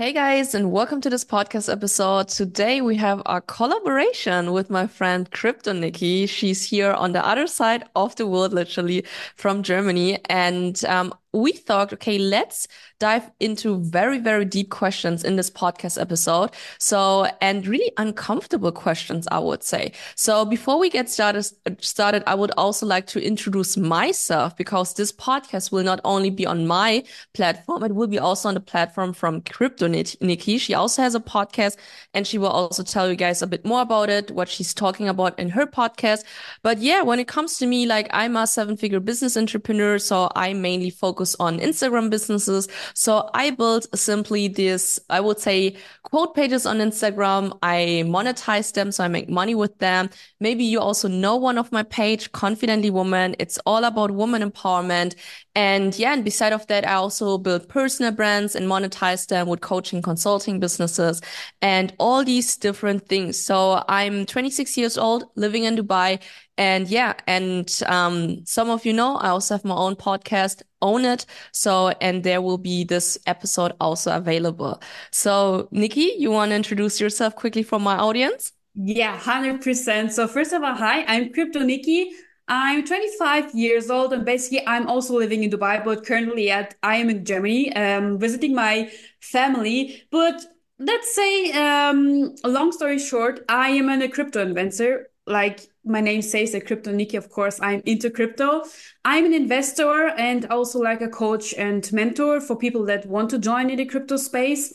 Hey guys, and welcome to this podcast episode. Today we have a collaboration with my friend Crypto Nikki. She's here on the other side of the world, literally from Germany. And um, we thought, okay, let's dive into very, very deep questions in this podcast episode. So, and really uncomfortable questions, I would say. So before we get started, started, I would also like to introduce myself because this podcast will not only be on my platform, it will be also on the platform from Crypto Nikki. She also has a podcast and she will also tell you guys a bit more about it, what she's talking about in her podcast. But yeah, when it comes to me, like I'm a seven figure business entrepreneur. So I mainly focus focus on Instagram businesses. So I built simply this, I would say, quote pages on Instagram. I monetize them, so I make money with them. Maybe you also know one of my page, Confidently Woman. It's all about woman empowerment. And yeah, and beside of that, I also build personal brands and monetize them with coaching, consulting businesses and all these different things. So I'm 26 years old, living in Dubai. And yeah, and um, some of you know, I also have my own podcast, Own It. So, and there will be this episode also available. So, Nikki, you want to introduce yourself quickly for my audience? Yeah, 100%. So, first of all, hi, I'm Crypto Nikki. I'm 25 years old and basically I'm also living in Dubai, but currently at I am in Germany, um, visiting my family. But let's say, um, long story short, I am a crypto investor like my name says, a crypto Nikki, of course, I'm into crypto. I'm an investor and also like a coach and mentor for people that want to join in the crypto space.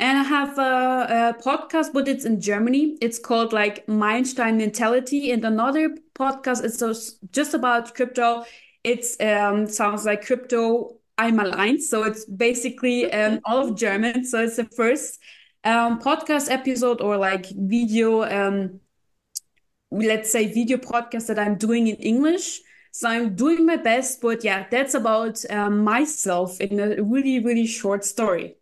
And I have a, a podcast, but it's in Germany. It's called like Meilenstein Mentality. And another podcast is just about crypto. It's um, sounds like crypto I'm aligned. So it's basically um, all of German. So it's the first um, podcast episode or like video um, let's say video podcast that I'm doing in English. So I'm doing my best, but yeah, that's about um, myself in a really, really short story.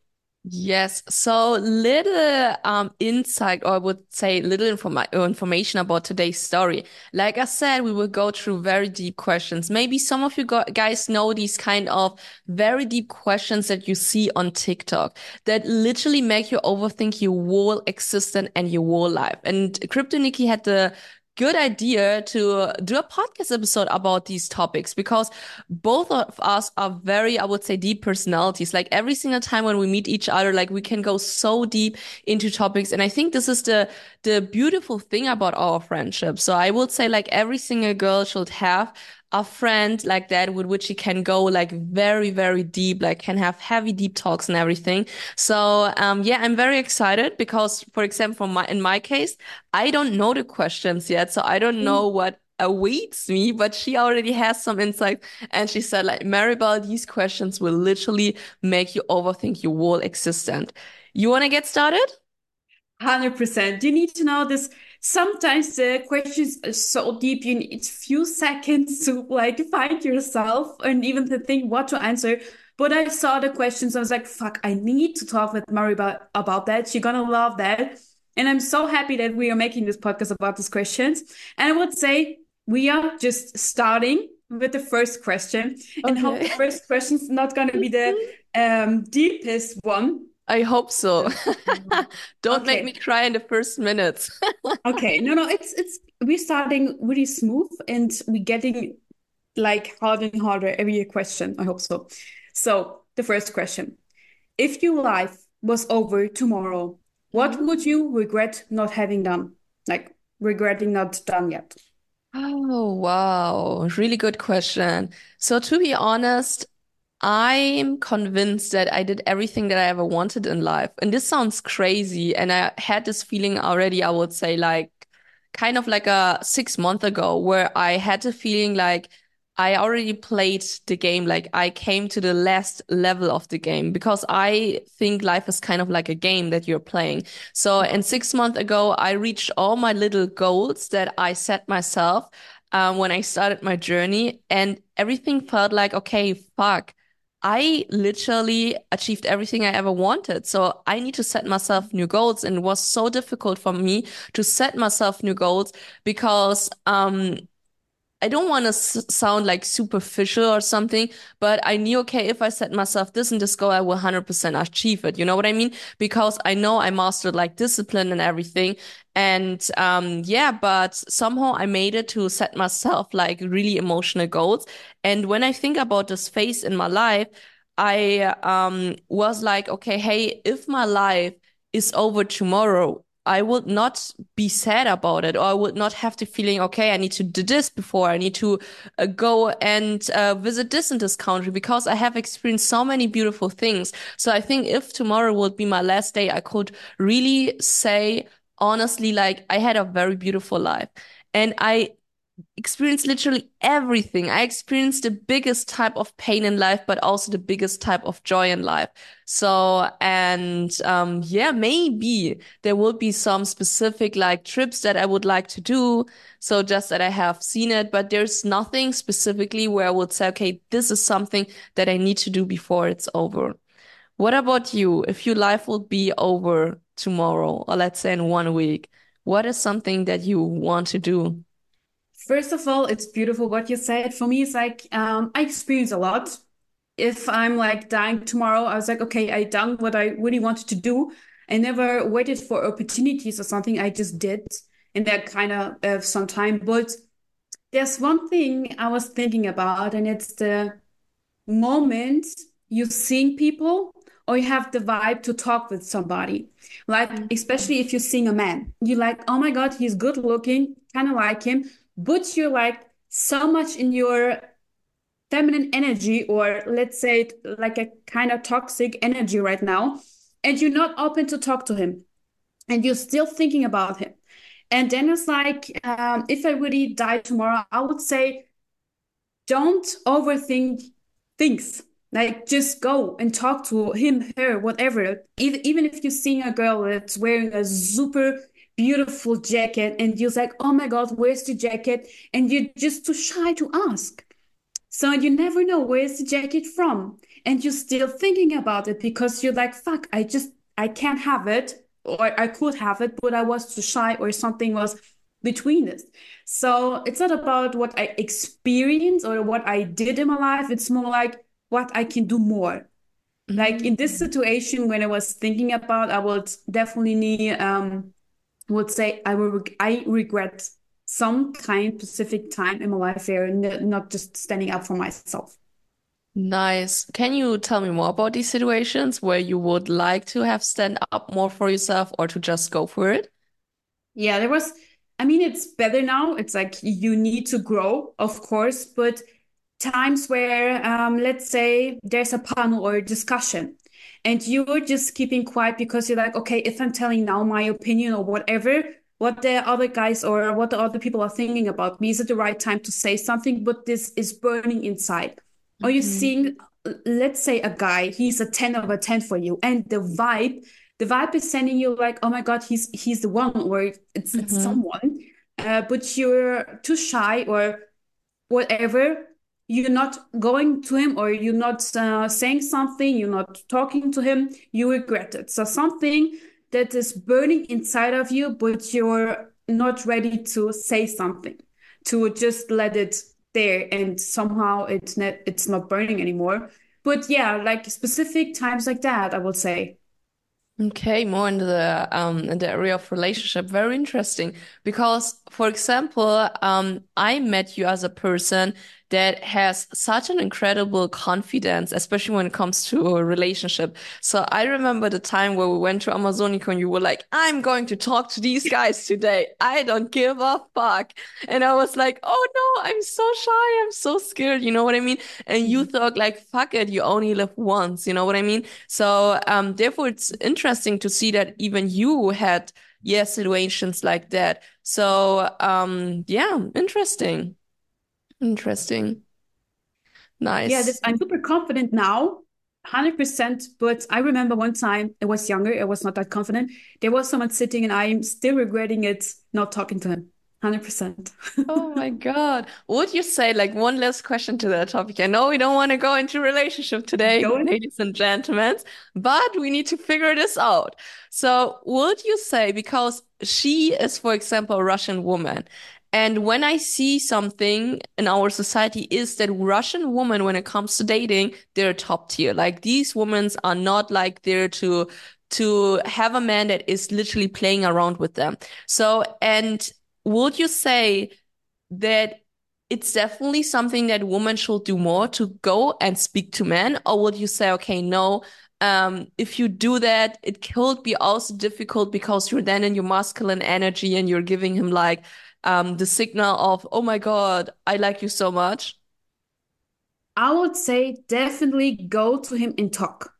Yes. So little um insight or I would say little informa information about today's story. Like I said, we will go through very deep questions. Maybe some of you guys know these kind of very deep questions that you see on TikTok that literally make you overthink your whole existence and your whole life. And Crypto Nikki had the good idea to do a podcast episode about these topics because both of us are very, I would say, deep personalities. Like every single time when we meet each other, like we can go so deep into topics. And I think this is the, the beautiful thing about our friendship. So I would say like every single girl should have a friend like that with which you can go like very, very deep, like can have heavy deep talks and everything. So, um, yeah, I'm very excited because, for example, my, in my case, I don't know the questions yet. So I don't know mm. what awaits me, but she already has some insight. And she said, like, Maribel, these questions will literally make you overthink your whole existence. You want to get started? 100%. Do you need to know this sometimes the questions are so deep you need few seconds to like find yourself and even to think what to answer. But i saw the questions i was like fuck i need to talk with mari about, about that. She's gonna love that. And i'm so happy that we are making this podcast about these questions. And i would say we are just starting with the first question. Okay. and hope the first question is not going to be the um, deepest one I hope so. Don't okay. make me cry in the first minutes. okay. No, no, it's it's we're starting really smooth and we're getting like harder and harder every question. I hope so. So the first question. If your life was over tomorrow, what mm-hmm. would you regret not having done? Like regretting not done yet? Oh, wow. Really good question. So to be honest, I'm convinced that I did everything that I ever wanted in life. And this sounds crazy. And I had this feeling already, I would say, like kind of like a six month ago, where I had the feeling like I already played the game, like I came to the last level of the game because I think life is kind of like a game that you're playing. So, and six months ago, I reached all my little goals that I set myself um, when I started my journey, and everything felt like, okay, fuck. I literally achieved everything I ever wanted. So I need to set myself new goals. And it was so difficult for me to set myself new goals because, um, I don't want to sound like superficial or something, but I knew, okay, if I set myself this and this goal, I will 100% achieve it. You know what I mean? Because I know I mastered like discipline and everything. And, um, yeah, but somehow I made it to set myself like really emotional goals. And when I think about this phase in my life, I, um, was like, okay, hey, if my life is over tomorrow, I would not be sad about it, or I would not have the feeling, okay, I need to do this before I need to uh, go and uh, visit this in this country because I have experienced so many beautiful things. So I think if tomorrow would be my last day, I could really say honestly, like I had a very beautiful life. And I experienced literally everything. I experienced the biggest type of pain in life, but also the biggest type of joy in life. So, and um, yeah, maybe there will be some specific like trips that I would like to do. So just that I have seen it, but there's nothing specifically where I would say, okay, this is something that I need to do before it's over. What about you? If your life will be over tomorrow, or let's say in one week, what is something that you want to do? First of all, it's beautiful what you said. For me, it's like um, I experience a lot. If I'm like dying tomorrow, I was like, okay, I done what I really wanted to do. I never waited for opportunities or something. I just did in that kind of, of some time. But there's one thing I was thinking about, and it's the moment you seeing people or you have the vibe to talk with somebody. Like, especially if you're seeing a man, you're like, oh my God, he's good looking, kind of like him but you're like so much in your feminine energy or let's say like a kind of toxic energy right now and you're not open to talk to him and you're still thinking about him. And then it's like um, if i really die tomorrow i would say don't overthink things. Like just go and talk to him her whatever. Even, even if you're seeing a girl that's wearing a super beautiful jacket and you're like, oh my God, where's the jacket? And you're just too shy to ask. So you never know where's the jacket from. And you're still thinking about it because you're like, fuck, I just, I can't have it. Or I could have it, but I was too shy or something was between us. So it's not about what I experienced or what I did in my life. It's more like what I can do more. Mm-hmm. Like in this situation, when I was thinking about, I would definitely need um, would say I will I regret some kind specific time in my life here and not just standing up for myself. Nice. Can you tell me more about these situations where you would like to have stand up more for yourself or to just go for it? Yeah, there was I mean it's better now. It's like you need to grow, of course, but times where um, let's say there's a panel or a discussion and you're just keeping quiet because you're like, okay, if I'm telling now my opinion or whatever, what the other guys or what the other people are thinking about me, is it the right time to say something? But this is burning inside. Mm-hmm. Are you seeing, let's say a guy, he's a 10 out over 10 for you, and the vibe, the vibe is sending you like, oh my God, he's he's the one, or it's, mm-hmm. it's someone. Uh, but you're too shy or whatever you're not going to him or you're not uh, saying something, you're not talking to him, you regret it. So something that is burning inside of you, but you're not ready to say something, to just let it there, and somehow it's not it's not burning anymore. But yeah, like specific times like that, I would say. Okay, more in the um in the area of relationship. Very interesting because, for example, um, I met you as a person that has such an incredible confidence, especially when it comes to a relationship. So I remember the time where we went to Amazonico and you were like, I'm going to talk to these guys today. I don't give a fuck. And I was like, oh no, I'm so shy. I'm so scared. You know what I mean? And you mm-hmm. thought like, fuck it. You only live once. You know what I mean? So, um, therefore it's interesting to see that even you had, yeah, situations like that. So, um, yeah, interesting. Interesting. Nice. Yeah, this, I'm super confident now, 100%. But I remember one time I was younger, I was not that confident. There was someone sitting and I'm still regretting it, not talking to him. 100%. oh my God. Would you say, like, one last question to that topic? I know we don't want to go into relationship today, ladies and gentlemen, but we need to figure this out. So, would you say, because she is, for example, a Russian woman, And when I see something in our society is that Russian women, when it comes to dating, they're top tier. Like these women are not like there to to have a man that is literally playing around with them. So, and would you say that it's definitely something that women should do more to go and speak to men? Or would you say, okay, no, um, if you do that, it could be also difficult because you're then in your masculine energy and you're giving him like um, the signal of, oh my God, I like you so much? I would say definitely go to him and talk.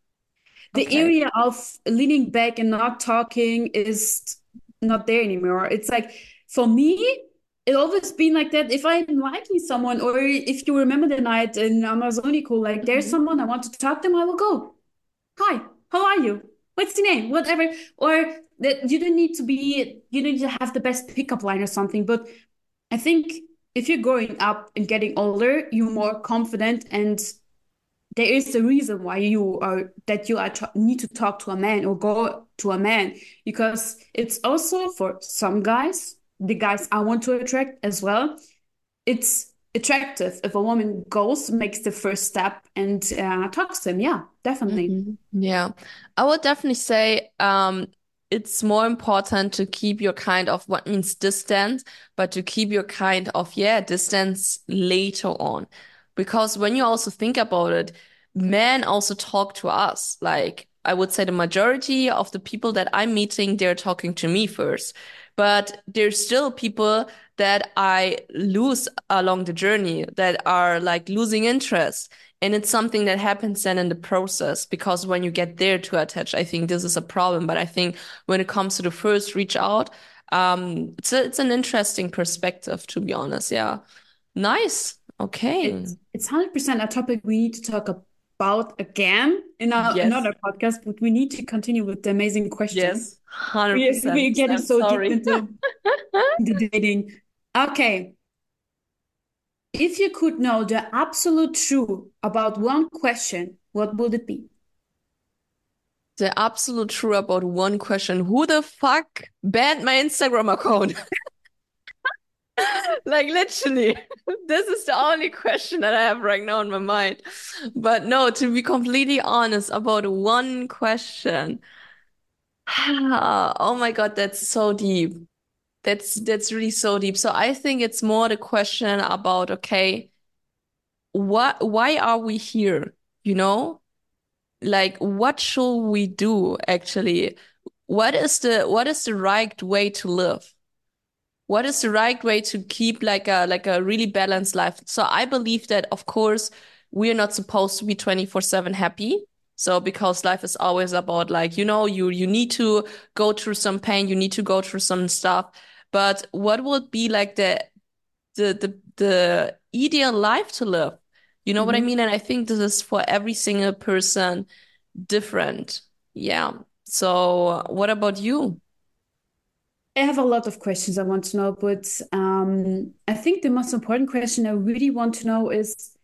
The Okay. area of leaning back and not talking is not there anymore. It's like for me, it always been like that. If I'm liking someone, or if you remember the night in Amazonico, like there's Mhm. someone I want to talk to them, I will go. Hi, how are you? What's your name? Whatever. Or that you don't need to be, you don't need to have the best pickup line or something. But I think if you're growing up and getting older, you're more confident and there is a reason why you are that you are need to talk to a man or go to a man because it's also for some guys, the guys I want to attract as well. It's attractive if a woman goes, makes the first step, and uh, talks to him. Yeah, definitely. Mhm. Yeah, I would definitely say um, it's more important to keep your kind of what means distance, but to keep your kind of, yeah, distance later on. Because when you also think about it, men also talk to us. Like I would say the majority of the people that I'm meeting, they're talking to me first. But there's still people that I lose along the journey that are like losing interest. And it's something that happens then in the process because when you get there to attach, I think this is a problem. But I think when it comes to the first reach out, um, it's a, it's an interesting perspective, to be honest. Yeah. Nice. Okay. It's it's 100% a topic we need to talk about again in our Yes. another podcast, but we need to continue with the amazing questions. Yes. We, we're getting I'm so deep into, into dating. Okay. If you could know the absolute truth about one question, what would it be? The absolute true about one question. Who the fuck banned my Instagram account? Like literally, this is the only question that I have right now in my mind. But no, to be completely honest about one question. Oh my God, that's so deep. That's that's really so deep. So I think it's more the question about, okay, what why are we here? You know? Like what should we do actually? What is the what is the right way to live? What is the right way to keep like a like a really balanced life? So i believe that of course we're not supposed to be 24/7 happy. So because life is always about like you know you you need to go through some pain you need to go through some stuff. But what would be like the the the, the ideal life to live? You know what i Mhm. mean? And i think this is for every single person different. Yeah. So what about you I have a lot of questions I want to know, but um, I think the most important question I really want to know is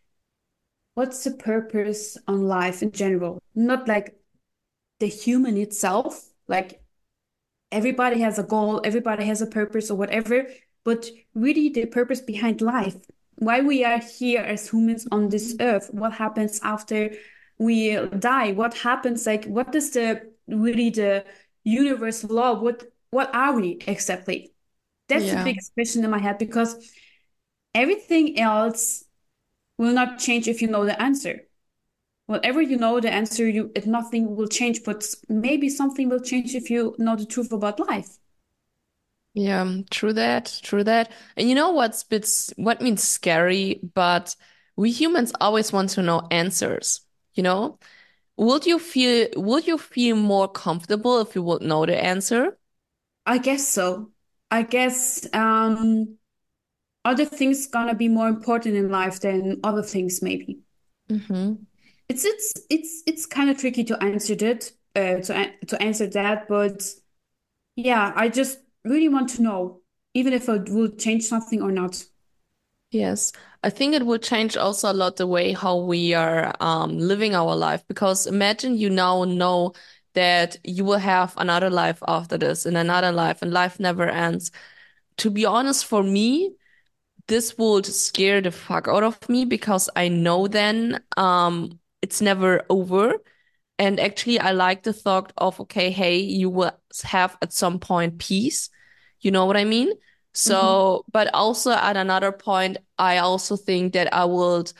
what's the purpose on life in general? Not like the human itself, like everybody has a goal, everybody has a purpose or whatever, but really the purpose behind life. Why we are here as humans on this earth, what happens after we die, what happens, like what is the really the universe law? What what are we exactly? That's the biggest question in my head because everything else will not change if you know the answer. Whatever you know the answer, you it, nothing will change, but maybe something will change if you know the truth about life. Yeah, mm, true that, true that. And you know what's bits what means scary, but we humans always want to know answers, you know? Would you feel would you feel more comfortable if you would know the answer? I guess so. I guess um other things gonna be more important in life than other things maybe. hmm It's it's it's it's kind of tricky to answer that uh, to to answer that, but yeah, I just really want to know, even if it will change something or not. Yes. I think it would change also a lot the way how we are um living our life because imagine you now know that you will have another life after this and another life and life never ends. to be honest, for me, this would scare the fuck out of me because I know then um it's never over. And actually, I like the thought of, okay, hey, you will have at some point peace. You know what I mean? So, Mhm. but also at another point, I also think that I would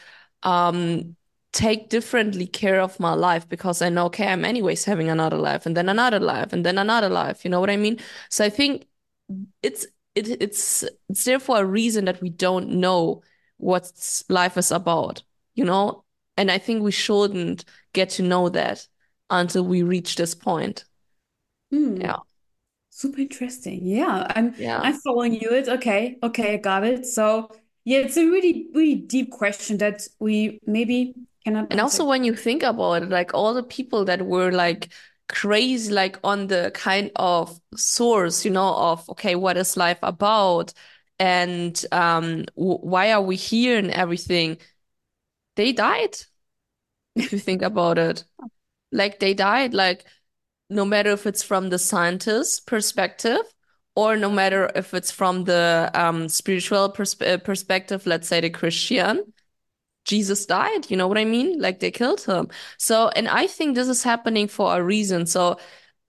um take differently care of my life because I know, okay, I'm anyways having another life and then another life and then another life. You know what I mean? So I think it's it, it's it's there for a reason that we don't know what life is about, you know? And I think we shouldn't get to know that until we reach this point. Hmm. Yeah. Super interesting. Yeah, I'm Yeah. I'm following you. It okay, okay, I got it. So yeah, it's a really, really deep question that we maybe cannot And also when you think about it, like all the people that were like crazy, like on the kind of source, you know, of okay, what is life about? And um, w why are we here and everything? They died, if you think about it. Like they died, like no matter if it's from the scientist perspective or no matter if it's from the um, spiritual uh, perspective, let's say the Christian. Jesus died, you know what I mean? Like they killed him. So, and I think this is happening for a reason. So,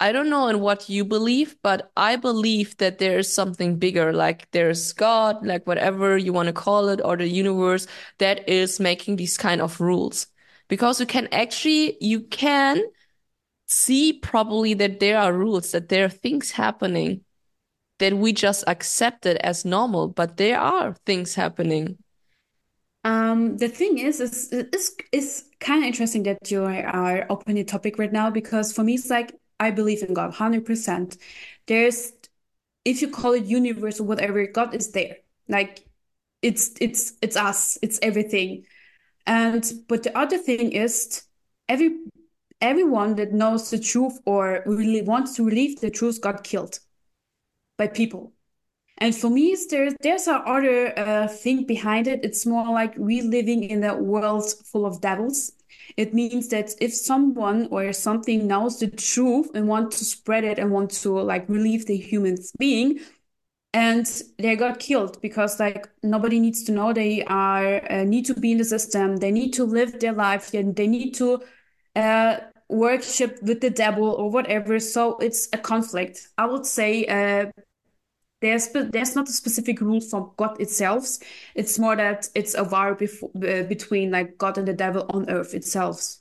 I don't know in what you believe, but I believe that there is something bigger, like there's God, like whatever you want to call it, or the universe that is making these kind of rules. Because you can actually, you can see probably that there are rules, that there are things happening that we just accept it as normal, but there are things happening. Um, the thing is, is it's it's kind of interesting that you are opening the topic right now because for me, it's like I believe in God 100%. There's, if you call it universe or whatever, God is there. Like it's it's it's us, it's everything. And but the other thing is every everyone that knows the truth or really wants to relieve the truth got killed by people. And for me, there's there's a other uh, thing behind it. It's more like we living in a world full of devils. It means that if someone or something knows the truth and want to spread it and want to like relieve the human being, and they got killed because like nobody needs to know they are uh, need to be in the system. They need to live their life and they need to uh, worship with the devil or whatever. So it's a conflict. I would say uh, there's there's not a specific rule for God itself. It's more that it's a war before, uh, between like God and the devil on earth itself.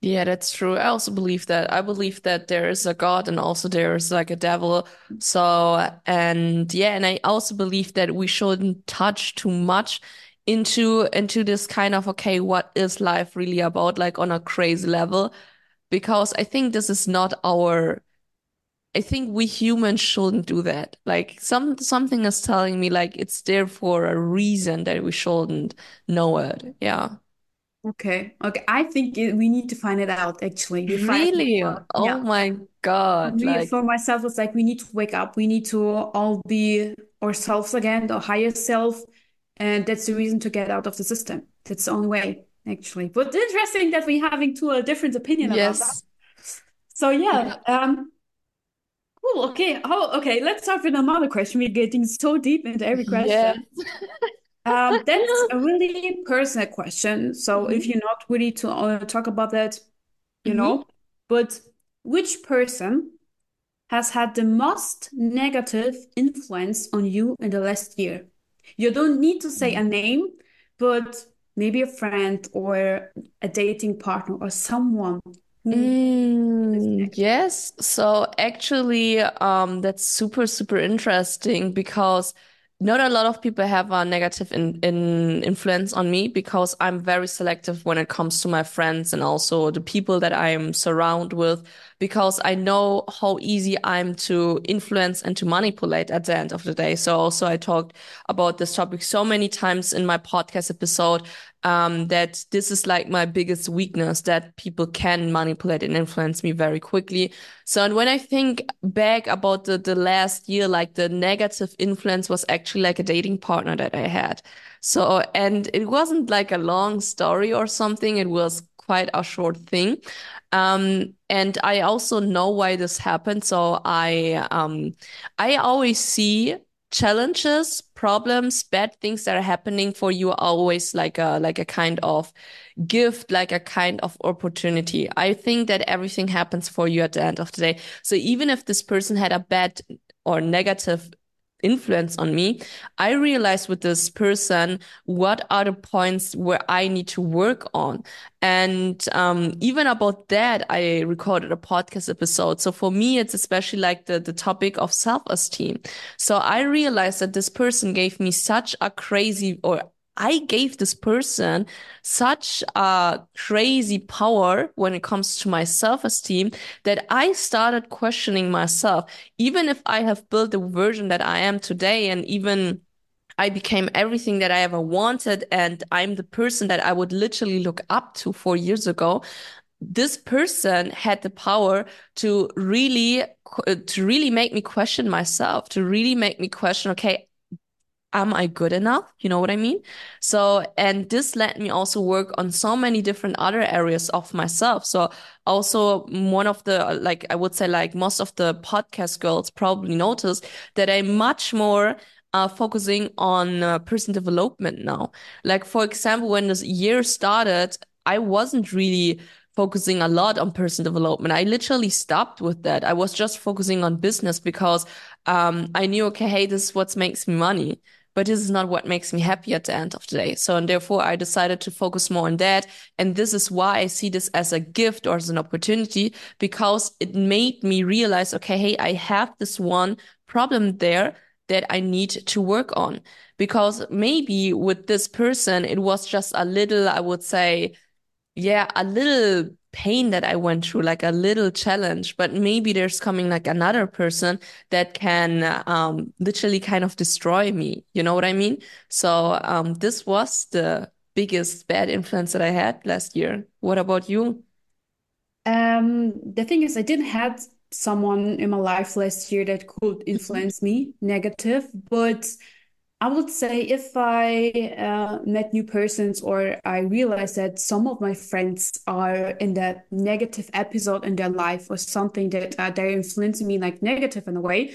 Yeah, that's true. I also believe that. I believe that there is a God and also there is like a devil. So, and yeah, and I also believe that we shouldn't touch too much into into this kind of okay, what is life really about, like on a crazy level? Because I think this is not our I think we humans shouldn't do that. Like some something is telling me like it's there for a reason that we shouldn't know it. Yeah. Okay, okay. I think it, we need to find it out actually. We Really? uh, Oh yeah. my For God. me, Like, for myself, it's like we need to wake up. We need to all be ourselves again, the higher self, and that's the reason to get out of the system. That's the only way, actually. But interesting that we're having two a different opinion about that. yes. So yeah, Yeah. um, cool. Okay. Oh, okay. Let's start with another question. We're getting so deep into every question. Yes. Um, that's a really personal question. So if hmm you're not ready to uh, talk about that, you hmm know, but which person has had the most negative influence on you in the last year? You don't need to say a name, but maybe a friend or a dating partner or someone Mm, yes. So actually, um, that's super, super interesting because not a lot of people have a negative in, in influence on me because I'm very selective when it comes to my friends and also the people that I'm surrounded with because I know how easy I'm to influence and to manipulate at the end of the day. So also I talked about this topic so many times in my podcast episode um, that this is like my biggest weakness that people can manipulate and influence me very quickly. So, and when I think back about the, the last year, like the negative influence was actually like a dating partner that I had. So, and it wasn't like a long story or something. It was quite a short thing. Um, and I also know why this happened. So I, um, I always see challenges, problems, bad things that are happening for you are always like a like a kind of gift, like a kind of opportunity. I think that everything happens for you at the end of the day. So even if this person had a bad or negative influence on me, I realized with this person what are the points where I need to work on. And um, even about that, I recorded a podcast episode. So for me, it's especially like the, the topic of self-esteem. So I realized that this person gave me such a crazy or I gave this person such a crazy power when it comes to my self-esteem that I started questioning myself. Even if I have built the version that I am today and even I became everything that I ever wanted and I'm the person that I would literally look up to four years ago. This person had the power to really, to really make me question myself, to really make me question, okay, am I good enough? You know what I mean? So, and this let me also work on so many different other areas of myself. So also one of the, like, I would say like most of the podcast girls probably noticed that I'm much more uh, focusing on uh, person development now. Like, for example, when this year started, I wasn't really focusing a lot on person development. I literally stopped with that. I was just focusing on business because um, I knew, okay, hey, this is what makes me money but this is not what makes me happy at the end of the day. So, and therefore I decided to focus more on that. And this is why I see this as a gift or as an opportunity because it made me realize, okay, hey, I have this one problem there that I need to work on. Because maybe with this person, it was just a little, I would say, yeah, a little pain that I went through, like a little challenge, but maybe there's coming like another person that can um, literally kind of destroy me. You know what I mean? So um, this was the biggest bad influence that I had last year. What about you? Um, the thing is, I didn't have someone in my life last year that could influence me negative, but I would say if I uh, met new persons or I realized that some of my friends are in that negative episode in their life or something that uh, they're influencing me like negative in a way,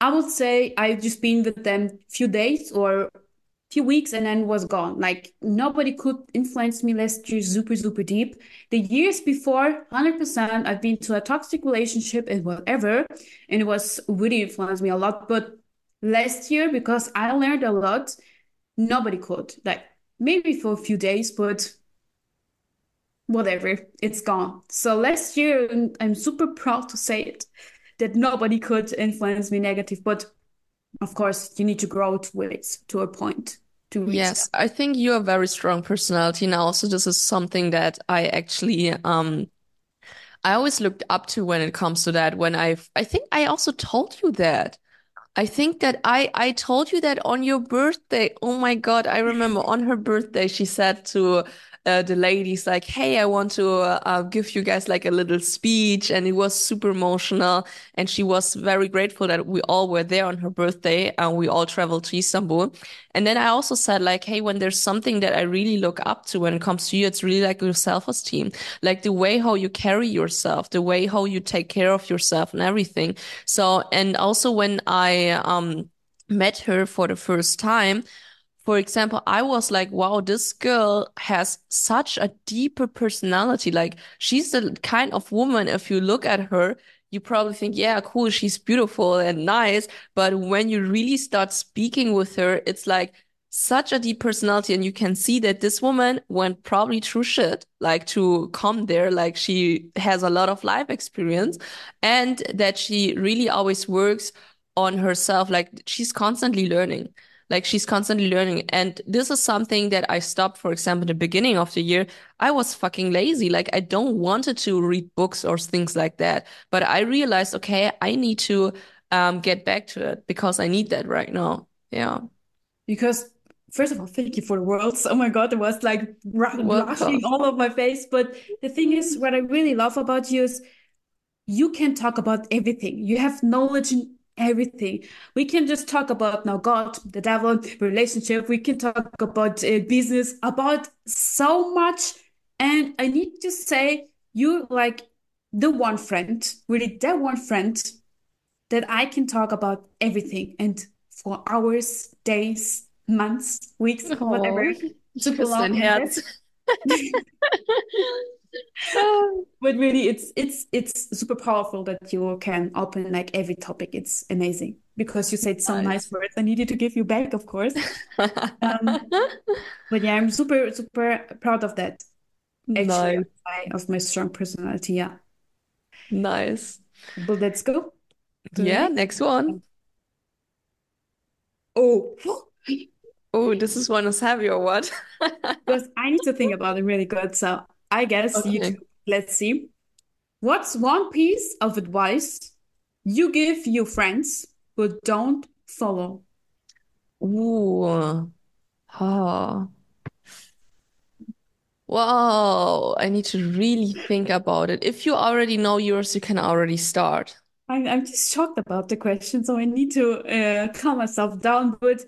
I would say I've just been with them few days or few weeks and then was gone. Like nobody could influence me last year super, super deep. The years before, 100%, I've been to a toxic relationship and whatever, and it was really influenced me a lot. But last year because I learned a lot. Nobody could. Like maybe for a few days, but whatever, it's gone. So last year, I'm super proud to say it that nobody could influence me negative. But of course, you need to grow to it to a point. To reach yes, that. I think you are a very strong personality now. So this is something that I actually um I always looked up to when it comes to that. When I I think I also told you that I think that I I told you that on your birthday. Oh my God, I remember on her birthday she said to uh, the ladies like, "Hey, I want to uh, give you guys like a little speech," and it was super emotional. And she was very grateful that we all were there on her birthday, and we all traveled to Istanbul. And then I also said like, "Hey, when there's something that I really look up to when it comes to you, it's really like your self-esteem, like the way how you carry yourself, the way how you take care of yourself, and everything." So, and also when I um met her for the first time for example, I was like, wow, this girl has such a deeper personality. Like she's the kind of woman, if you look at her, you probably think, yeah, cool, she's beautiful and nice. But when you really start speaking with her, it's like such a deep personality. And you can see that this woman went probably through shit, like to come there. Like she has a lot of life experience and that she really always works on herself. Like she's constantly learning. Like she's constantly learning. And this is something that I stopped, for example, the beginning of the year. I was fucking lazy. Like I don't wanted to read books or things like that. But I realized, okay, I need to um, get back to it because I need that right now. Yeah. Because first of all, thank you for the words. Oh my God, it was like rushing all over my face. But the thing is, what I really love about you is you can talk about everything. You have knowledge in everything. We can just talk about now God, the devil, relationship. We can talk about uh, business, about so much. And I need to say, you're like the one friend, really, the one friend that I can talk about everything and for hours, days, months, weeks, Oh, whatever. ich Super küsse Herz. but really it's it's it's super powerful that you can open like every topic. It's amazing. Because you said some nice. words. I needed to give you back of course. Um but yeah i'm super super proud of that. Actually of Nice. my, of my strong personality yeah. Nice. but let's go the Yeah, next next one. oh. Oh, this is one is heavy or what? because i need to think about it really good so i guess you Okay. two let's see what's one piece of advice you give your friends but don't follow Ooh. Oh. Wow. I need to really think about it. If you already know yours, you can already start. I'm, I'm just shocked about the question, so I need to uh, calm myself down. But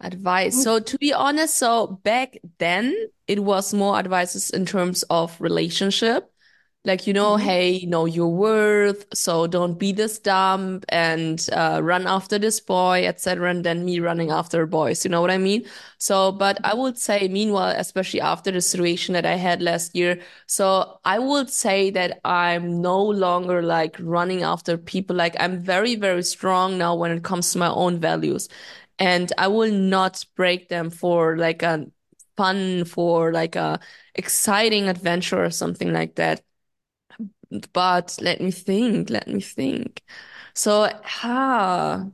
Advice. So to be honest, so back then it was more advices in terms of relationship. Like, you know, Mhm. hey, know your worth, so don't be this dumb and uh, run after this boy, etc. And then me running after boys, you know what I mean? So, but I would say, meanwhile, especially after the situation that I had last year, so I would say that I'm no longer like running after people. Like I'm very, very strong now when it comes to my own values. And I will not break them for like a fun, for like a exciting adventure or something like that. But let me think, let me think. So, ah,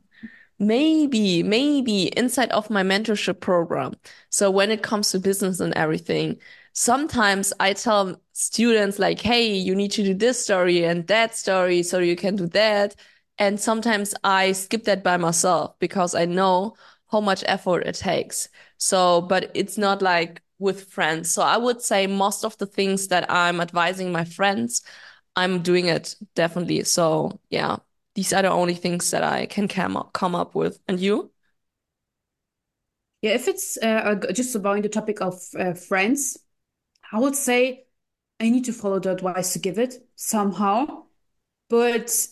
maybe, maybe inside of my mentorship program. So when it comes to business and everything, sometimes I tell students like, hey, you need to do this story and that story so you can do that. And sometimes I skip that by myself because I know how much effort it takes. So, but it's not like with friends. So I would say most of the things that I'm advising my friends, I'm doing it definitely. So yeah, these are the only things that I can come up, come up with. And you? yeah, if it's uh, just about the topic of uh, friends, I would say I need to follow the advice to give it somehow. But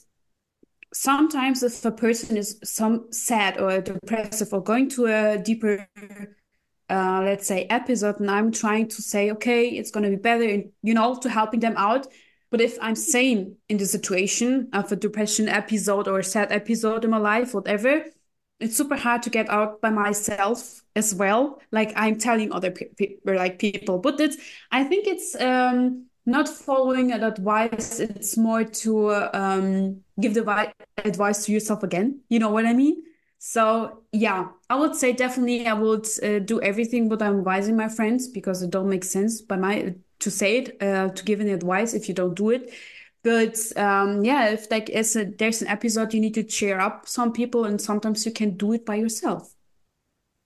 sometimes if a person is some sad or depressive or going to a deeper uh, let's say episode and i'm trying to say okay it's going to be better and you know to helping them out. But if i'm sane in the situation of a depression episode or a sad episode in my life whatever it's super hard to get out by myself as well. Like i'm telling other people like people. But it's i think it's um not following that advice it's more to um give the advice to yourself again you know what i mean so yeah, I would say definitely I would uh, do everything what I'm advising my friends because it don't make sense by my to say it uh, to give an advice if you don't do it. But um, yeah, if like a, there's an episode you need to cheer up some people and sometimes you can do it by yourself.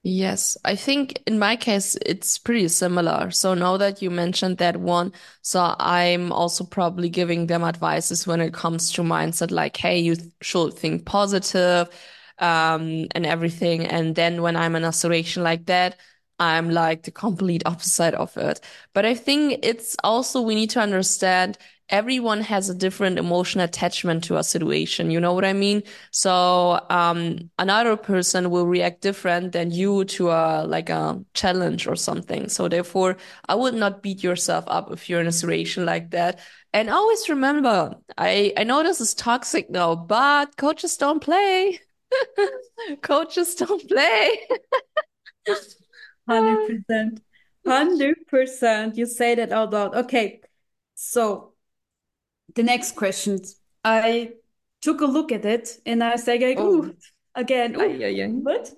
Yes, I think in my case it's pretty similar. So now that you mentioned that one, so I'm also probably giving them advices when it comes to mindset, like, hey, you th should think positive, um, and everything. And then when I'm in a situation like that, I'm like the complete opposite of it. But I think it's also we need to understand everyone has a different emotional attachment to a situation. You know what I mean? So, um, another person will react different than you to a, like a challenge or something. So therefore, I would not beat yourself up if you're in a situation like that. And always remember, I, I know this is toxic now, but coaches don't play. Coaches don't play. 100%. 100%. You say that out loud. Okay. So the next question. I took a look at it and I was like, Oh, ooh, again, ooh, ay, ay. but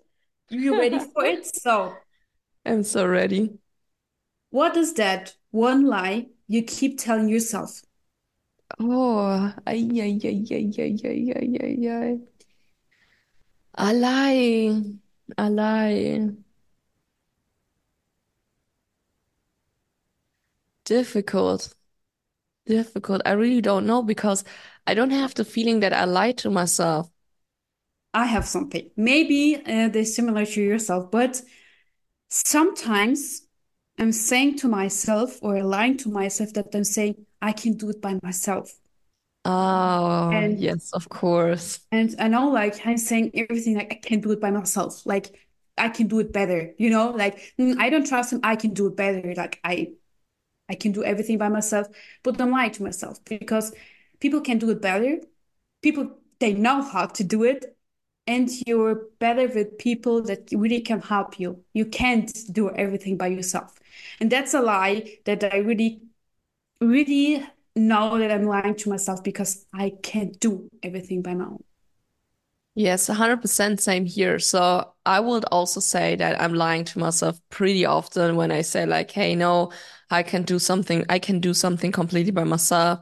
you ready for it? So I'm so ready. what is that one lie you keep telling yourself? Oh, ay, ay, ay, ay, ay, ay, ay, ay, ay. A lie. A lie. Difficult. Difficult. I really don't know because I don't have the feeling that I lie to myself. I have something. Maybe uh, they're similar to yourself, but sometimes I'm saying to myself or lying to myself that I'm saying I can do it by myself. Oh, And yes, of course. and I know like I'm saying everything like I can do it by myself. Like I can do it better, you know? Like mm, I don't trust him, I can do it better. Like I I can do everything by myself, but I'm lying to myself because people can do it better. People they know how to do it, and you're better with people that really can help you. You can't do everything by yourself. And that's a lie that I really, really know that I'm lying to myself because I can't do everything by my own. Yes, 100% same here. So I would also say that I'm lying to myself pretty often when I say like, hey, no, I can do something, I can do something completely by myself.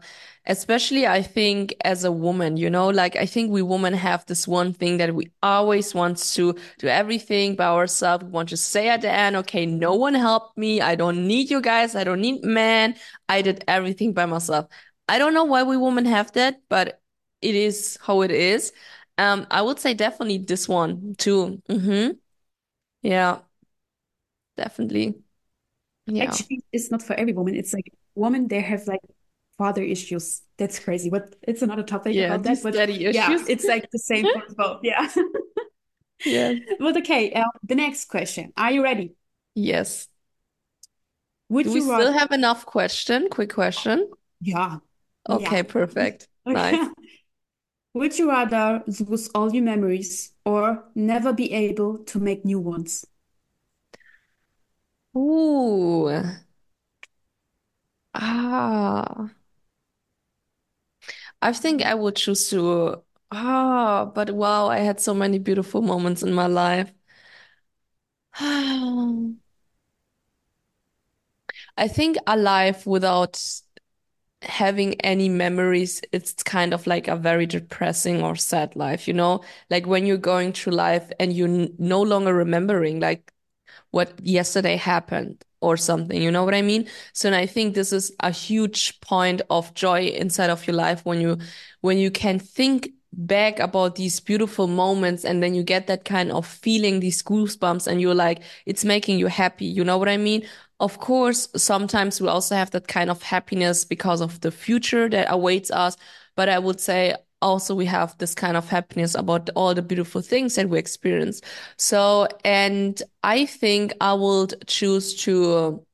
Especially I think as a woman, you know, like I think we women have this one thing that we always want to do everything by ourselves. We want to say at the end, okay, no one helped me. I don't need you guys. I don't need men. I did everything by myself. I don't know why we women have that, but it is how it is. Um, I would say definitely this one too. Mm-hmm. Yeah, definitely. Yeah. Actually, it's not for every woman. It's like women, they have like father issues. That's crazy. But it's another topic Yeah, about that. But daddy yeah, issues. it's like the same for both. Yeah. Yes. But okay, uh, the next question. Are you ready? Yes. Do Would we you rather? still have enough question? Quick question. Yeah. Okay, Yeah. perfect. Okay. Nice. Would you rather lose all your memories or never be able to make new ones? Ooh. Ah. I think I would choose to. Ah, but wow, I had so many beautiful moments in my life. I think a life without having any memories, it's kind of like a very depressing or sad life, you know? Like when you're going through life and you're no longer remembering like what yesterday happened or something, you know what I mean? So and I think this is a huge point of joy inside of your life when you when you can think back about these beautiful moments and then you get that kind of feeling, these goosebumps, and you're like, it's making you happy, you know what I mean? Of course, sometimes we also have that kind of happiness because of the future that awaits us. But I would say also we have this kind of happiness about all the beautiful things that we experience. So, and I think I would choose to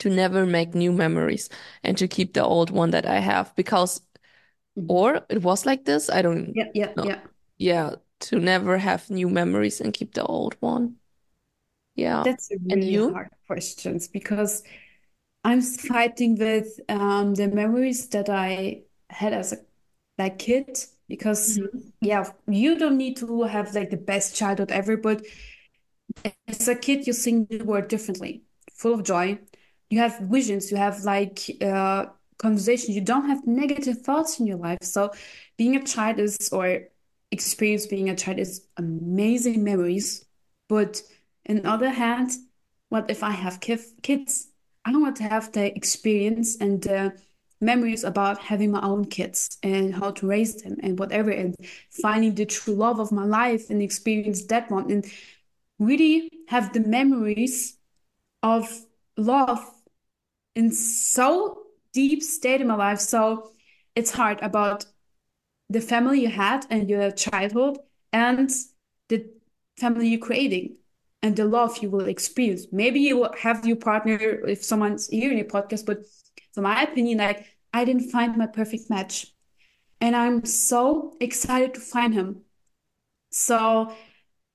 to never make new memories and to keep the old one that I have because, Mhm. or it was like this. I don't Yeah, yeah, know. yeah. Yeah, to never have new memories and keep the old one. Yeah. That's a And really you? hard questions because I'm fighting with um, the memories that I had as a like kid because Mhm. yeah, you don't need to have like the best childhood ever, but as a kid you sing the word differently, full of joy. You have visions, you have like uh conversation, you don't have negative thoughts in your life. So being a child is or experience being a child is amazing memories. But on the other hand, what if I have kids? I don't want to have the experience and the memories about having my own kids and how to raise them and whatever, and finding the true love of my life and experience that one and really have the memories of love in so deep state in my life. So it's hard about the family you had and your childhood and the family you're creating and the love you will experience. Maybe you will have your partner if someone's here in your podcast, but from my opinion, like I didn't find my perfect match. And I'm so excited to find him. So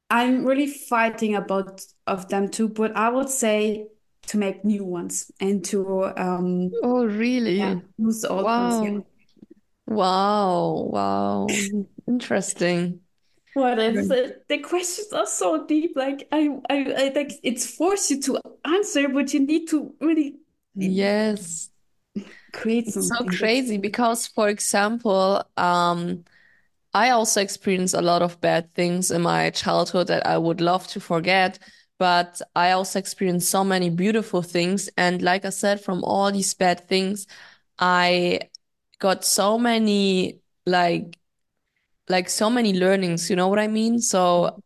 I'm really fighting about of them too, but I would say to make new ones and to um Oh, yeah, really? use the old ones. Yeah. Wow. Wow. Wow. Interesting. What is it? The questions are so deep. Like I, I, I like it's forced you to answer, but you need to really Yes. Create It's so crazy because, for example, um, I also experienced a lot of bad things in my childhood that I would love to forget, but I also experienced so many beautiful things. And like I said, from all these bad things, I got so many like like so many learnings, you know what I mean? So,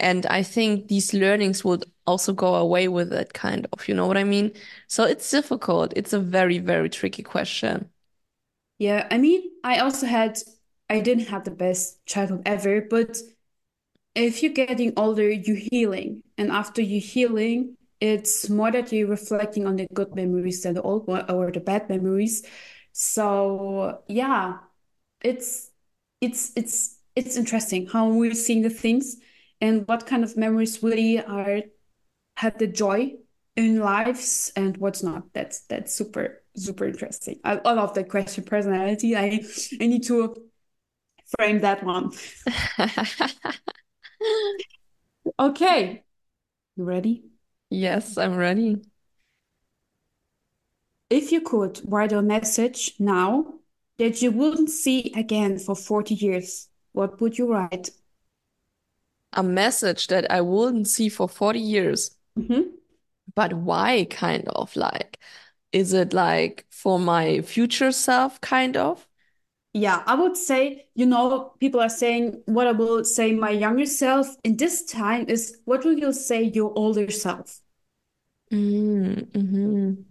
and I think these learnings would also go away with it, kind of, you know what I mean? So it's difficult. It's a very, very tricky question. Yeah, I mean, I also had, I didn't have the best childhood ever, but if you're getting older, you're healing. And after you're healing, it's more that you're reflecting on the good memories than the old or the bad memories. So yeah, it's it's it's it's interesting how we're seeing the things and what kind of memories really are have the joy in lives and what's not. That's that's super super interesting. I, I love that question. Personality. I I need to frame that one. Okay, you ready? Yes, I'm ready. If you could write a message now that you wouldn't see again for 40 years, what would you write? A message that I wouldn't see for 40 years. Mhm. But why, kind of like? Is it like for my future self, kind of? Yeah, I would say, you know, people are saying what I will say my younger self in this time is what will you say your older self? Mm, hmm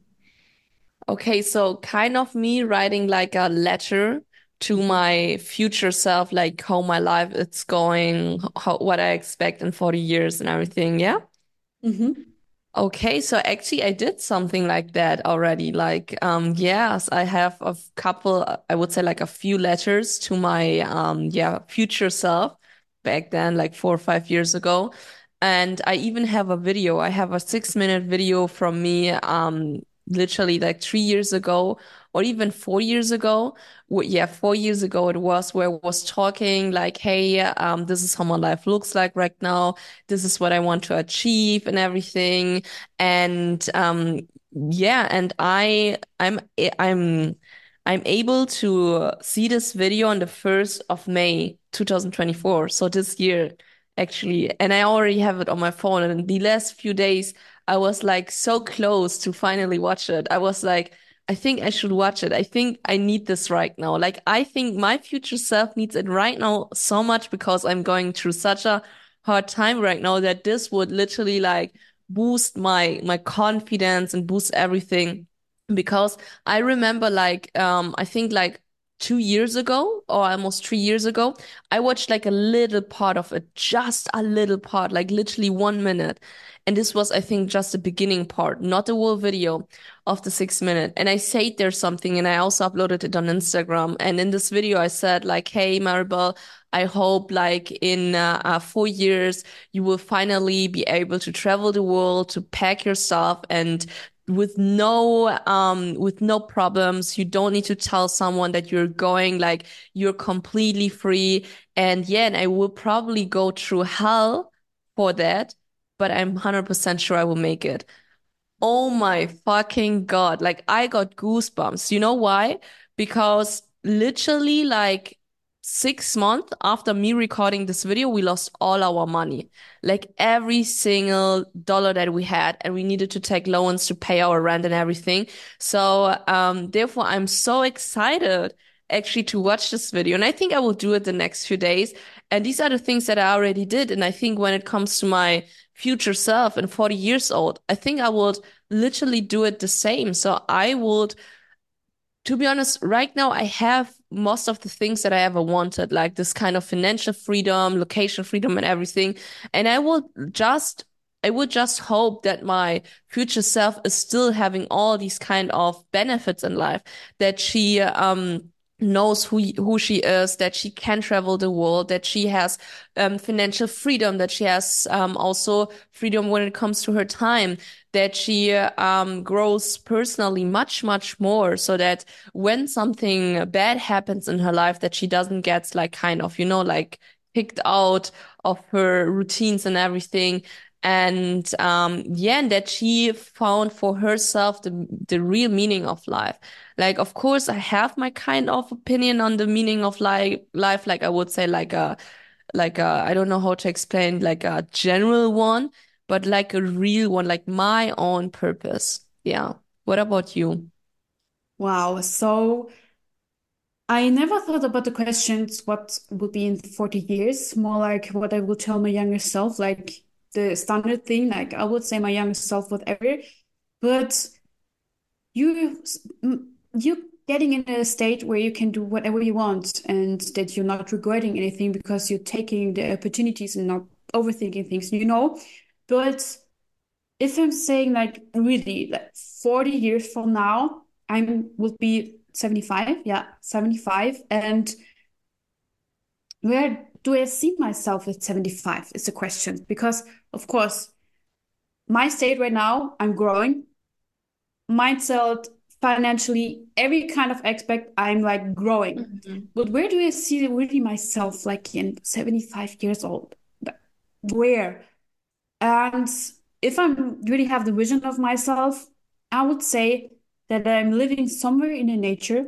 Okay, so kind of me writing like a letter to my future self, like how my life is going, how, what I expect in 40 years and everything. Yeah. Hmm Okay, so actually I did something like that already. Like, um, yes, I have a couple, I would say like a few letters to my, um, yeah, future self back then, like four or five years ago. And I even have a video. I have a six minute video from me, um, literally like three years ago or even four years ago. Yeah, four years ago it was where I was talking like, Hey, um, this is how my life looks like right now. This is what I want to achieve and everything. And um yeah, and I I'm I'm I'm able to see this video on the 1st of May 2024, so this year actually. And I already have it on my phone and the last few days I was like so close to finally watch it. I was like I think I should watch it. I think I need this right now. Like I think my future self needs it right now so much because I'm going through such a hard time right now that this would literally like boost my my confidence and boost everything because I remember like um I think like two years ago or almost three years ago I watched like a little part of it just a little part like literally one minute and this was I think just the beginning part not the whole video of the six minute and I said there's something and I also uploaded it on Instagram and in this video I said like hey Maribel I hope like in uh, uh, four years you will finally be able to travel the world, to pack your stuff and with no um with no problems. You don't need to tell someone that you're going, like you're completely free. And yeah, and I will probably go through hell for that, but I'm 100% sure I will make it. Oh my fucking God. Like I got goosebumps. You know why? Because literally like six months after me recording this video, we lost all our money. Like every single dollar that we had, and we needed to take loans to pay our rent and everything. So, um, therefore I'm so excited actually to watch this video. And I think I will do it the next few days. And these are the things that I already did. And I think when it comes to my future self and 40 years old, I think I would literally do it the same. So I would, to be honest, right now I have most of the things that I ever wanted, like this kind of financial freedom, location freedom and everything. And I would just, I would just hope that my future self is still having all these kind of benefits in life, that she, um, knows who who she is, that she can travel the world, that she has um, financial freedom, that she has um, also freedom when it comes to her time, that she um, grows personally much much more, so that when something bad happens in her life, that she doesn't get like kind of you know like picked out of her routines and everything. And um yeah, and that she found for herself the the real meaning of life. Like, of course, I have my kind of opinion on the meaning of life, life. Like, I would say like a, like a, I don't know how to explain, like a general one, but like a real one, like my own purpose. Yeah. What about you? Wow. So I never thought about the questions, what will be in 40 years, more like what I will tell my younger self, like the standard thing, like I would say my younger self, whatever. But you you getting in a state where you can do whatever you want and that you're not regretting anything because you're taking the opportunities and not overthinking things, you know? But if I'm saying like really like 40 years from now, I will be 75. Yeah, 75. And where do I see myself at 75 is the question. Because of course, my state right now, I'm growing. Mindset, financially, every kind of aspect, I'm like growing. Mm-hmm. But where do I see really myself like in 75 years old? Where? And if I really have the vision of myself, I would say that I'm living somewhere in the nature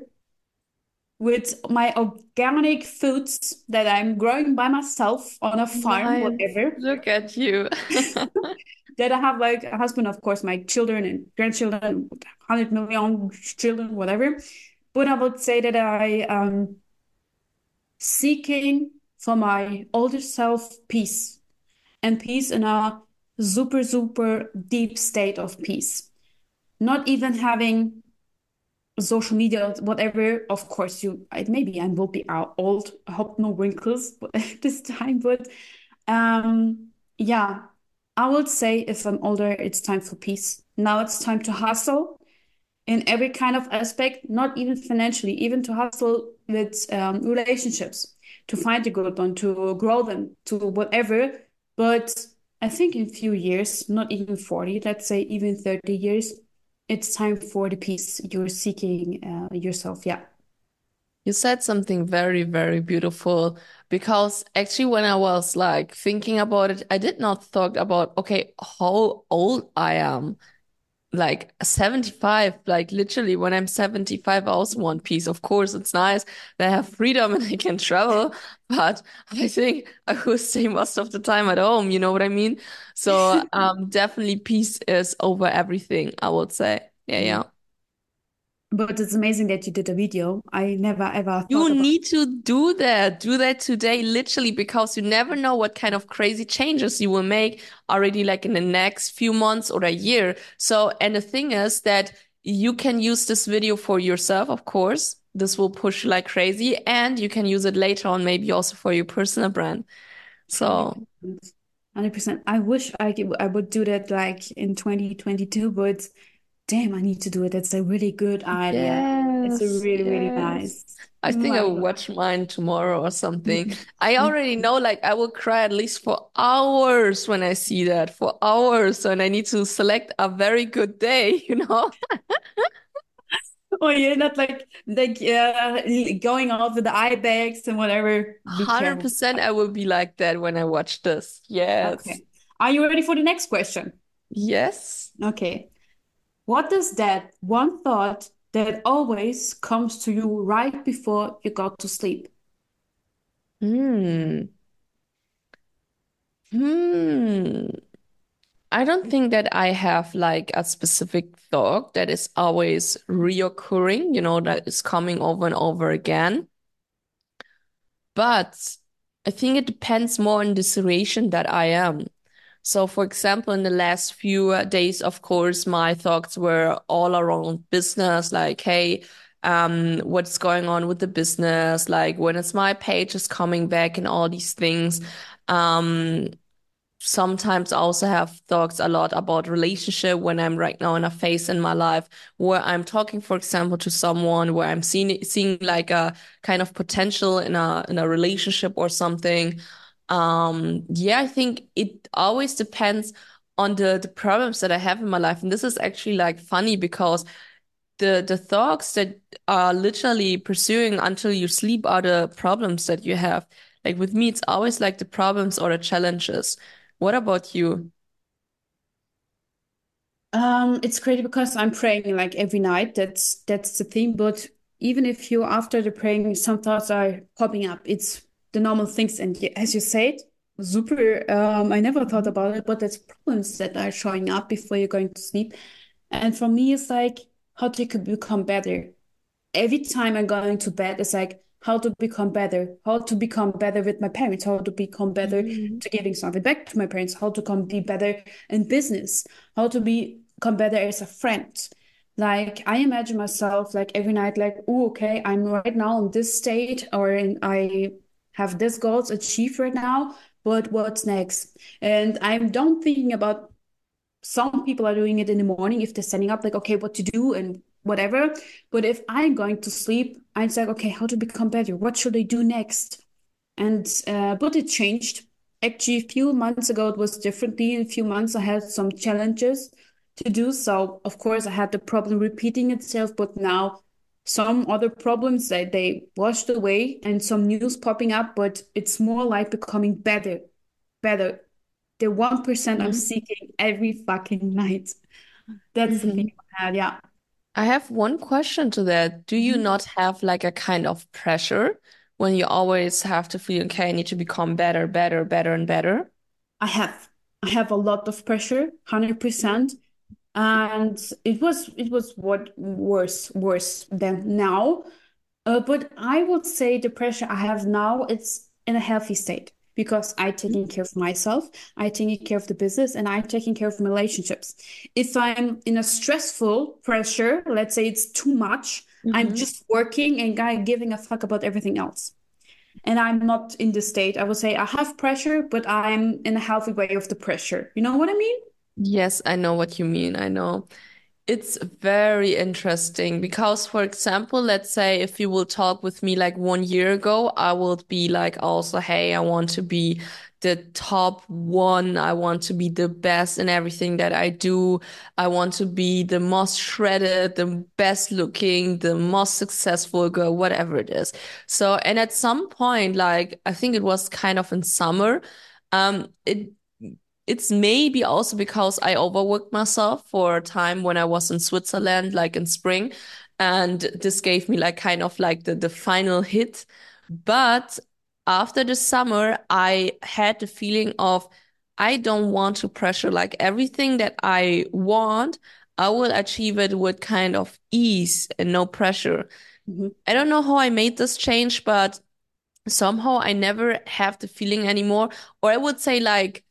with my organic foods that I'm growing by myself on a farm, nice. whatever. Look at you. that I have like a husband, of course, my children and grandchildren, 100 million children, whatever. But I would say that I am seeking for my older self peace and peace in a super, super deep state of peace. Not even having social media, whatever. Of course, you maybe I will be old. I hope no wrinkles this time, but um, yeah, I would say if I'm older, it's time for peace. Now it's time to hustle in every kind of aspect, not even financially, even to hustle with um, relationships, to find a good one, to grow them, to whatever. But I think in a few years, not even 40, let's say even 30 years, it's time for the peace you're seeking uh, yourself. Yeah. You said something very, very beautiful because actually when I was like thinking about it, I did not thought about, okay, how old I am. Like 75, like literally when I'm 75, I also want peace. Of course, it's nice that I have freedom and I can travel, but I think I will stay most of the time at home. You know what I mean? So, um, definitely peace is over everything, I would say. Yeah, yeah. But it's amazing that you did a video. I never ever You need to do that. Do that today, literally, because you never know what kind of crazy changes you will make already like in the next few months or a year. So, and the thing is that you can use this video for yourself, of course. This will push like crazy and you can use it later on, maybe also for your personal brand. So. 100%. I wish I could, I would do that like in 2022, but damn, I need to do it. That's a really good idea. Yes, it's a really, yes. really nice. I think I will watch mine tomorrow or something. I already know, like, I will cry at least for hours when I see that, for hours. And I need to select a very good day, you know? oh, you're not like, like, uh, going out with the eye bags and whatever. 100% I will be like that when I watch this. Yes. Okay. Are you ready for the next question? Yes. Okay. What is that one thought that always comes to you right before you go to sleep? Hmm. Hmm. I don't think that I have like a specific thought that is always reoccurring, you know, that is coming over and over again. But I think it depends more on the situation that I am. So, for example, in the last few uh, days, of course, my thoughts were all around business, like, hey, um, what's going on with the business? Like, when is my page is coming back and all these things. Um, sometimes I also have thoughts a lot about relationship when I'm right now in a phase in my life where I'm talking, for example, to someone where I'm seeing seeing like a kind of potential in a in a relationship or something. Um, yeah, I think it always depends on the the problems that I have in my life. And this is actually like funny because the the thoughts that are literally pursuing until you sleep are the problems that you have. Like with me, it's always like the problems or the challenges. What about you? Um, it's crazy because I'm praying like every night. That's that's the thing. But even if you after the praying, some thoughts are popping up. It's the normal things. And as you said, super. Um, I never thought about it, but there's problems that are showing up before you're going to sleep. And for me, it's like how to become better. Every time I'm going to bed, it's like how to become better, how to become better with my parents, how to become better mm-hmm. to giving something back to my parents, how to come be better in business, how to be become better as a friend. Like I imagine myself like every night, like, oh, okay, I'm right now in this state, or in, I have these goals achieved right now, but what's next? And I'm done thinking about some people are doing it in the morning if they're setting up like, okay, what to do and whatever. But if I'm going to sleep, I'm like, okay, how to become better? What should I do next? And uh, but it changed. Actually, a few months ago, it was differently. In a few months, I had some challenges to do. So, of course, I had the problem repeating itself. But now, some other problems that they washed away and some news popping up. But it's more like becoming better, better. The 1% I'm Mhm. seeking every fucking night. That's the thing in my head. Yeah. I have one question to that. Do you Mhm. not have like a kind of pressure when you always have to feel, okay, I need to become better, better, better, and better? I have. I have a lot of pressure, 100%. And it was it was what worse worse than now. Uh, but I would say the pressure I have now it's in a healthy state because I taking care of myself I taking care of the business and I taking care of my relationships. If I'm in a stressful pressure let's say it's too much I'm hmm just working and guy giving a fuck about everything else. And I'm not in the state. I would say I have pressure but I'm in a healthy way of the pressure. You know what I mean Yes, I know what you mean. I know. It's very interesting because, for example, let's say if you will talk with me like one year ago, I would be like also, hey, I want to be the top one. I want to be the best in everything that I do. I want to be the most shredded, the best looking, the most successful girl, whatever it is. So, and at some point, like I think it was kind of in summer, um, it it's maybe also because I overworked myself for a time when I was in Switzerland, like in spring. And this gave me like kind of like the, the final hit. But after the summer, I had the feeling of I don't want to pressure like everything that I want. I will achieve it with kind of ease and no pressure. Mhm. I don't know how I made this change, but somehow I never have the feeling anymore. Or I would say like,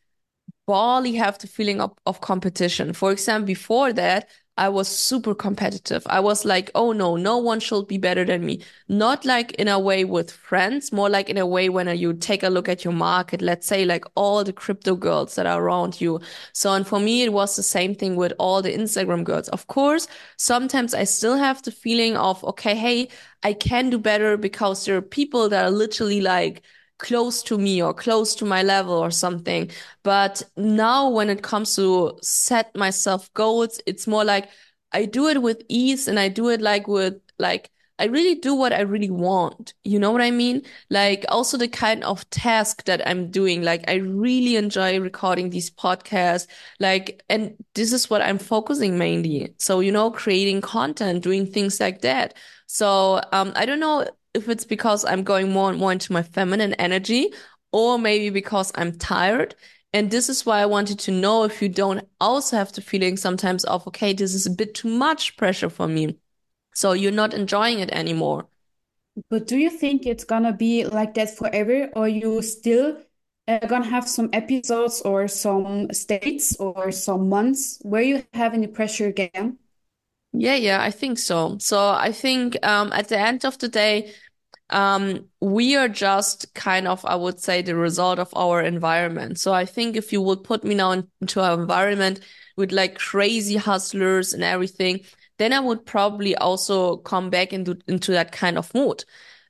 barely have the feeling of, of competition. For example, before that, I was super competitive. I was like, oh no, no one should be better than me. Not like in a way with friends, more like in a way when you take a look at your market, let's say like all the crypto girls that are around you. So, and for me, it was the same thing with all the Instagram girls. Of course, sometimes I still have the feeling of, okay, hey, I can do better because there are people that are literally like, close to me or close to my level or something. But now when it comes to set myself goals, it's more like I do it with ease and I do it like with like I really do what I really want. You know what I mean? Like also the kind of task that I'm doing. Like I really enjoy recording these podcasts. Like, and this is what I'm focusing mainly. So, you know, creating content, doing things like that. So, um, I don't know if it's because I'm going more and more into my feminine energy or maybe because I'm tired. And this is why I wanted to know if you don't also have the feeling sometimes of, okay, this is a bit too much pressure for me. So you're not enjoying it anymore. But do you think it's gonna be like that forever, or you still uh, gonna have some episodes or some states or some months where you have any pressure again? Yeah, yeah, I think so. So I think um, at the end of the day, um, we are just kind of, I would say, the result of our environment. So I think if you would put me now in, into an environment with like crazy hustlers and everything, then I would probably also come back into into that kind of mood.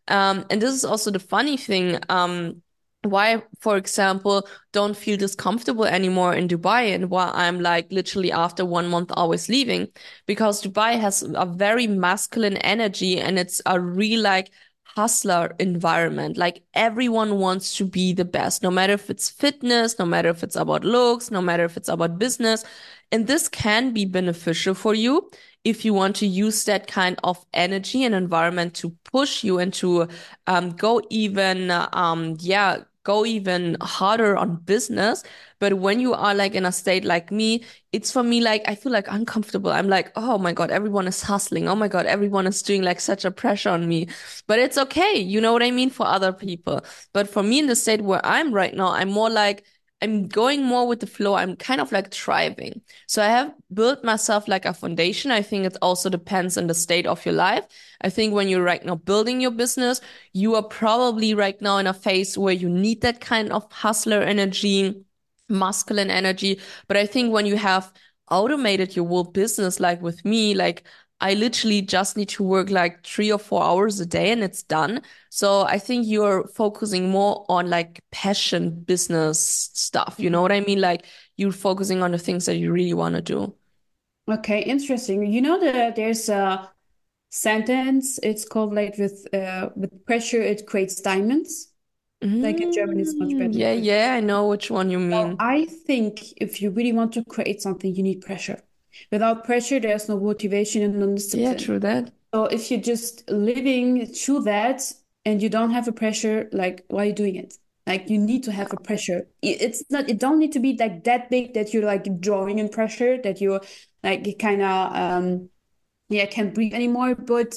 Um, and this is also the funny thing. Um, why, for example, don't feel this comfortable anymore in Dubai and why I'm like literally after one month always leaving because Dubai has a very masculine energy and it's a real like hustler environment. Like everyone wants to be the best, no matter if it's fitness, no matter if it's about looks, no matter if it's about business. And this can be beneficial for you if you want to use that kind of energy and environment to push you and to um, go even, um, yeah, go even harder on business. But when you are like in a state like me, it's for me like I feel like uncomfortable. I'm like, oh my God, everyone is hustling. Oh my God, everyone is doing like such a pressure on me. But it's okay. You know what I mean? For other people. But for me in the state where I'm right now, I'm more like, I'm going more with the flow. I'm kind of like thriving. So I have built myself like a foundation. I think it also depends on the state of your life. I think when you're right now building your business, you are probably right now in a phase where you need that kind of hustler energy, masculine energy. But I think when you have automated your whole business, like with me, like I literally just need to work like three or four hours a day and it's done. So I think you're focusing more on like passion business stuff. You know what I mean? Like you're focusing on the things that you really want to do. Okay, interesting. You know that there's a sentence. It's called like with uh with pressure it creates diamonds. Like in German, it's much better. yeah, yeah, I know which one you So mean. I think if you really want to create something, you need pressure. Without pressure, there's no motivation and no discipline. Yeah, true that. So if you're just living through that and you don't have a pressure, like why are you doing it? Like you need to have a pressure. It's not, it don't need to be like that big that you're like drawing in pressure, that you're like you kind of um yeah can't breathe anymore. But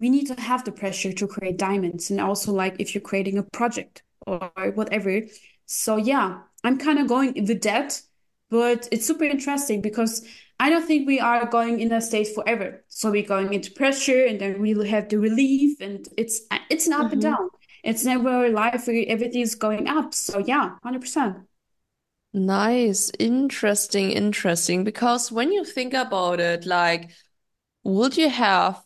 we need to have the pressure to create diamonds. And also like if you're creating a project or whatever. So yeah, I'm kind of going with that, but it's super interesting because I don't think we are going in that state forever. So we're going into pressure and then we'll have the relief and it's it's an up and Mhm. down. It's never a life where everything's going up. So yeah, 100%. Nice, interesting, interesting. Because when you think about it, like, would you have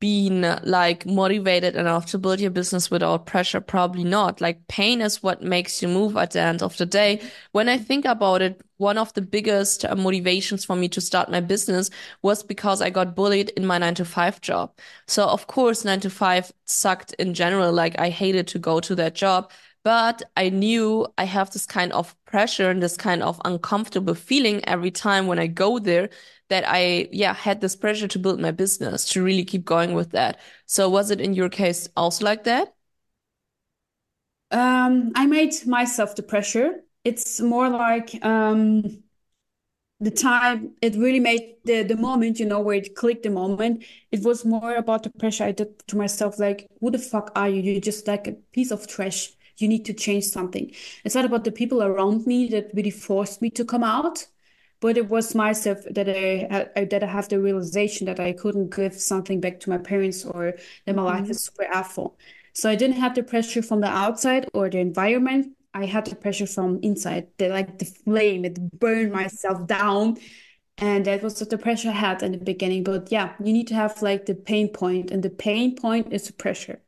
been like motivated enough to build your business without pressure? Probably not. Like pain is what makes you move at the end of the day. When I think about it, one of the biggest uh, motivations for me to start my business was because I got bullied in my nine to five job. So of course, nine to five sucked in general. Like I hated to go to that job. But I knew I have this kind of pressure and this kind of uncomfortable feeling every time when I go there that I, yeah, had this pressure to build my business, to really keep going with that. So was it in your case also like that? Um, I made myself the pressure. It's more like um the time it really made the the moment, you know, where it clicked the moment. It was more about the pressure I did to myself, like, who the fuck are you? You're just like a piece of trash. You need to change something. It's not about the people around me that really forced me to come out, but it was myself that I had that I have the realization that I couldn't give something back to my parents or that my life Mhm. is super awful. So I didn't have the pressure from the outside or the environment. I had the pressure from inside, the like the flame, it burned myself down. And that was the pressure I had in the beginning. But yeah, you need to have like the pain point, and the pain point is the pressure.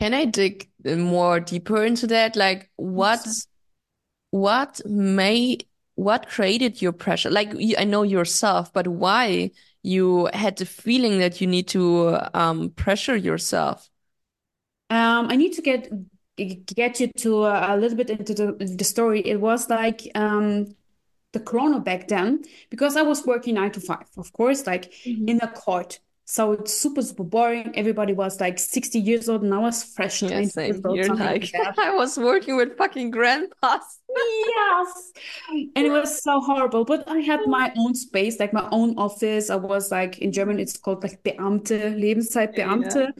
Can I dig more deeper into that? Like what what may what created your pressure? Like I know yourself, but why you had the feeling that you need to um pressure yourself? Um, I need to get get you to a, a little bit into the the story. It was like um the corona back then because I was working nine to five, of course, like in Mhm. a court. So it's super, super boring. Everybody was like 60 years old and I was fresh Yeah, 20 years same old, something like Like. I was working with fucking grandpas. Yes. And it was so horrible. But I had my own space, like my own office. I was like in German, it's called like Beamte, Yeah. Lebenszeitbeamte.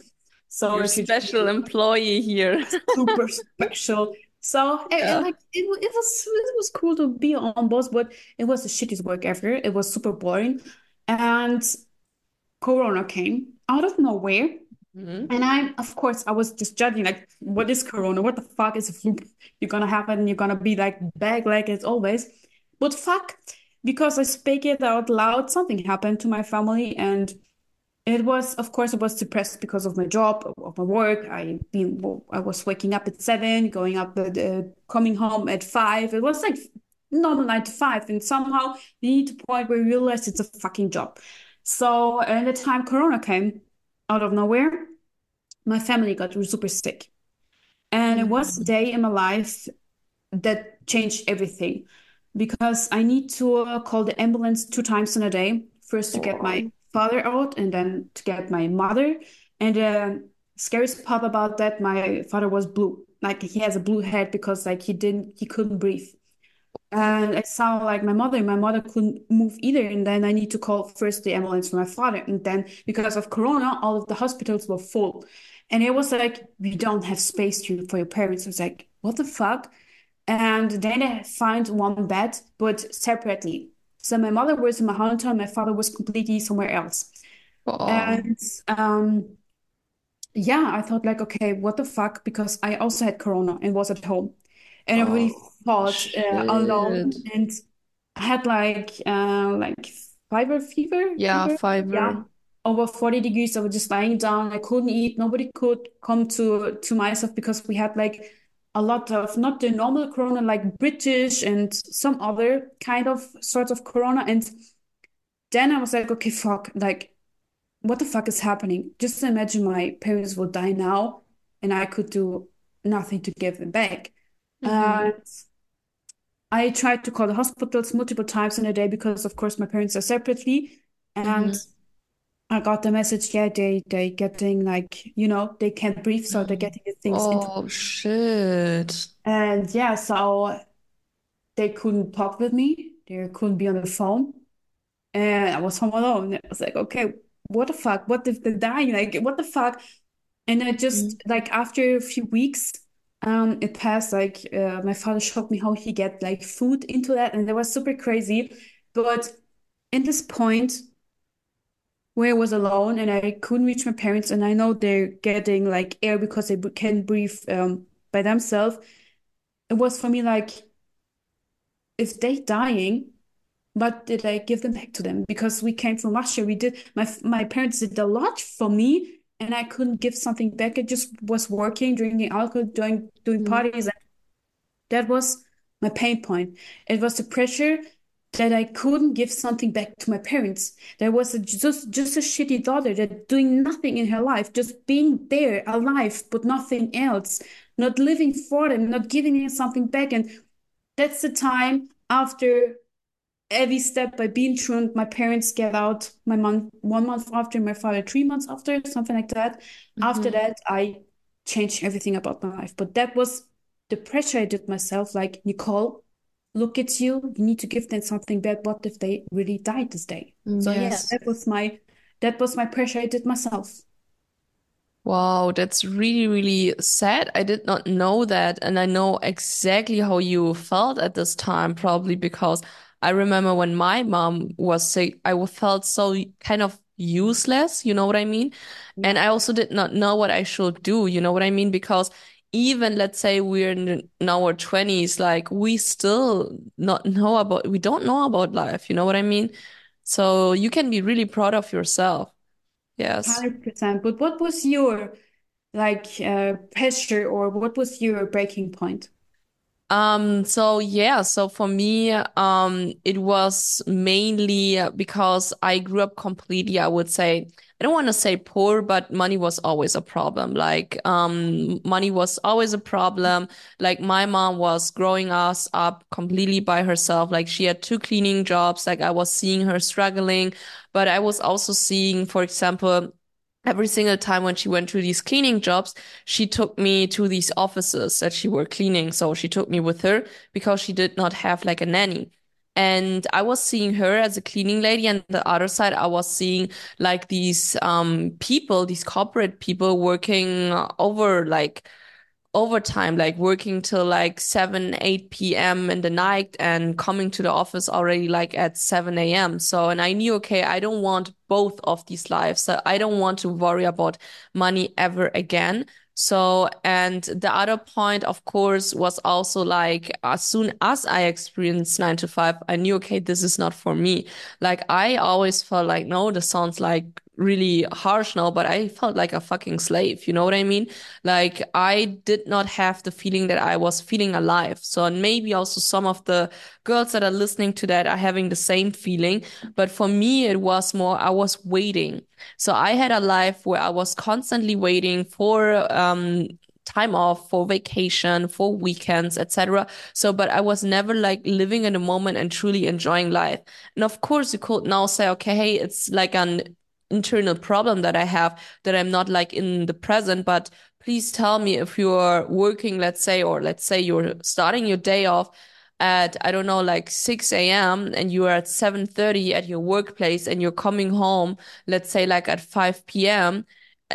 So if you special employee here. super special. So and, like it, it was it was cool to be on boss, but it was the shittiest work ever. It was super boring. And Corona came out of nowhere. Mhm. And I, of course, I was just judging, like, what is Corona? What the fuck is a flu? You're gonna have it and you're gonna be like back like as always. But fuck, because I speak it out loud, something happened to my family and it was, of course, I was depressed because of my job, of my work. I been, I was waking up at seven, going up, at, uh, coming home at five. It was like normal nine to five, and somehow you need to point where you realize it's a fucking job. So at the time Corona came out of nowhere, my family got super sick, and it was a Mhm. day in my life that changed everything because I need to uh, call the ambulance two times in a day. First to get my father out, and then to get my mother. And the scariest part about that, my father was blue. Like he has a blue head because like he didn't, he couldn't breathe. And it sounded like my mother, my mother couldn't move either. And then I need to call first the ambulance for my father. And then because of Corona, all of the hospitals were full. And it was like, we don't have space to, for your parents. I was like, what the fuck? And then I found one bed, but separately. So my mother was in my hometown, my father was completely somewhere else. Oh, And um, yeah, I thought like, okay, what the fuck? Because I also had Corona and was at home. And I really oh, felt uh, alone and had like uh like fever fever Yeah, fever. Yeah. Over 40 degrees. I was just lying down. I couldn't eat. Nobody could come to to myself because we had like a lot of not the normal Corona, like British and some other kind of sort of Corona. And then I was like, okay, fuck, like what the fuck is happening? Just imagine my parents will die now and I could do nothing to give them back. Mm-hmm. And I tried to call the hospitals multiple times in a day because, of course, my parents are separately. And Mm-hmm. I got the message, yeah, they they getting like, you know, they can't breathe, so they're getting things into. Oh, shit. And yeah, so they couldn't talk with me. They couldn't be on the phone. And I was home alone. I was like, okay, what the fuck? What if they're dying? Like, what the fuck? And I just like after a few weeks, um, it passed. Like uh, my father showed me how he get like food into that, and that was super crazy. But in this point where I was alone and I couldn't reach my parents, and I know they're getting like air because they can breathe um by themselves. It was for me like if they dying, but did I give them back to them? Because we came from Russia, we did my my parents did a lot for me, and I couldn't give something back. I just was working, drinking alcohol, doing doing Mm-hmm. parties, and that was my pain point. It was the pressure that I couldn't give something back to my parents. There was a, just just a shitty daughter that doing nothing in her life, just being there, alive, but nothing else, not living for them, not giving them something back, and that's the time after every step by being truant. My parents get out my mom one month after, my father three months after, something like that. After Mm-hmm. that, I changed everything about my life. But that was the pressure I did myself. Like, Nicole, look at you. You need to give them something back. What if they really died this day? So yeah, Yes. that was my that was my pressure I did myself. Wow, that's really, really sad. I did not know that. And I know exactly how you felt at this time, probably because I remember when my mom was sick, I felt so kind of useless. You know what I mean? And I also did not know what I should do. You know what I mean? Because even let's say we're in, in our 20s, like we still not know about, we don't know about life. You know what I mean? So you can be really proud of yourself. Yes. 100%. But what was your like uh, pressure or what was your breaking point? Um, so yeah, so for me, um, it was mainly because I grew up completely, I would say, I don't want to say poor, but money was always a problem. Like, um, money was always a problem. Like my mom was growing us up completely by herself. Like she had two cleaning jobs. Like I was seeing her struggling, but I was also seeing, for example, every single time when she went to these cleaning jobs, she took me to these offices that she were cleaning. So she took me with her because she did not have like a nanny. And I was seeing her as a cleaning lady, and the other side, I was seeing like these um people, these corporate people working over like overtime, like working till like 7, 8 p.m. in the night and coming to the office already like at 7 a.m. So, and I knew, okay, I don't want both of these lives. So I don't want to worry about money ever again. So, and the other point, of course, was also like, as soon as I experienced nine to five, I knew, okay, this is not for me. Like, I always felt like, no, this sounds like really harsh now, but I felt like a fucking slave. You know what I mean? Like I did not have the feeling that I was feeling alive. So, and maybe also some of the girls that are listening to that are having the same feeling. But for me, it was more, I was waiting. So I had a life where I was constantly waiting for, um, time off for vacation for weekends etc so but i was never like living in the moment and truly enjoying life and of course you could now say okay hey it's like an internal problem that i have that i'm not like in the present but please tell me if you're working, let's say, or let's say you're starting your day off at, I don't know, like 6 a.m. and you are at 7:30 at your workplace and you're coming home, let's say like at 5 p.m.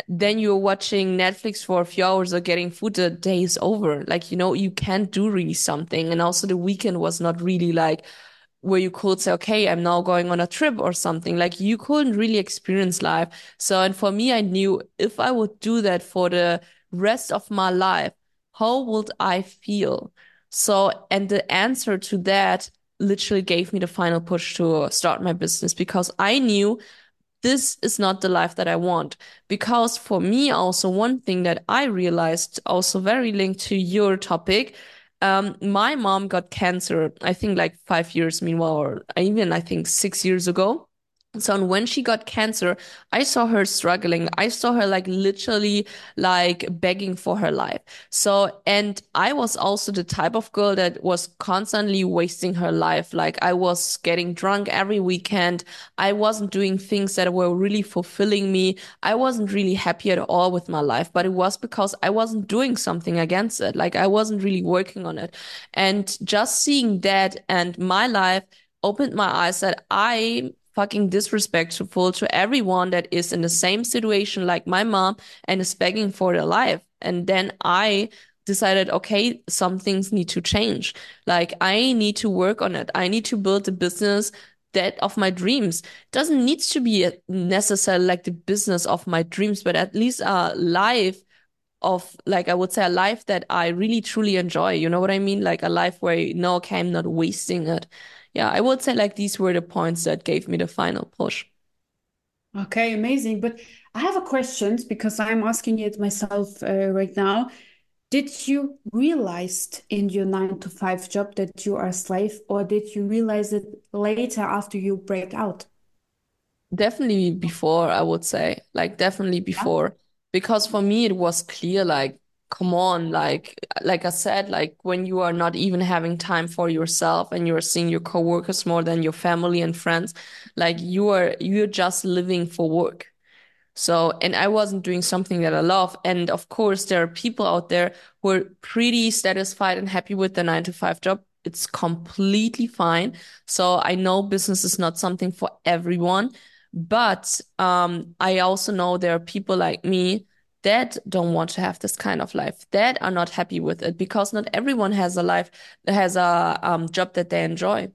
then you're watching Netflix for a few hours or getting food, the day is over. Like, you know, you can't do really something. And also the weekend was not really like where you could say, okay, I'm now going on a trip or something. Like you couldn't really experience life. So, and for me, I knew if I would do that for the rest of my life, how would I feel? So, and the answer to that literally gave me the final push to start my business because I knew this is not the life that I want. Because for me, also, one thing that I realized, also very linked to your topic, um, my mom got cancer, I think like five years, meanwhile, or even I think six years ago. So when she got cancer, I saw her struggling. I saw her like literally like begging for her life. So, and I was also the type of girl that was constantly wasting her life. Like I was getting drunk every weekend. I wasn't doing things that were really fulfilling me. I wasn't really happy at all with my life, but it was because I wasn't doing something against it. Like I wasn't really working on it. And just seeing that and my life opened my eyes that I fucking disrespectful to everyone that is in the same situation like my mom and is begging for their life. And then I decided, okay, some things need to change. Like I need to work on it. I need to build a business that of my dreams. Doesn't need to be necessarily like the business of my dreams, but at least a life of like I would say a life that I really truly enjoy. You know what I mean? Like a life where know, okay, I'm not wasting it yeah, I would say like these were the points that gave me the final push. Okay, amazing. But I have a question because I'm asking it myself uh, right now. Did you realize in your nine to five job that you are a slave, or did you realize it later after you break out? Definitely before, I would say. Like definitely before. Yeah. Because for me it was clear like come on like like i said like when you are not even having time for yourself and you're seeing your coworkers more than your family and friends like you are you're just living for work. So and i wasn't doing something that i love. And of course there are people out there who are pretty satisfied and happy with the 9 to 5 job. It's completely fine. So i know business is not something for everyone but um i also know there are people like me that don't want to have this kind of life that are not happy with it because not everyone has a life that has a um, job that they enjoy.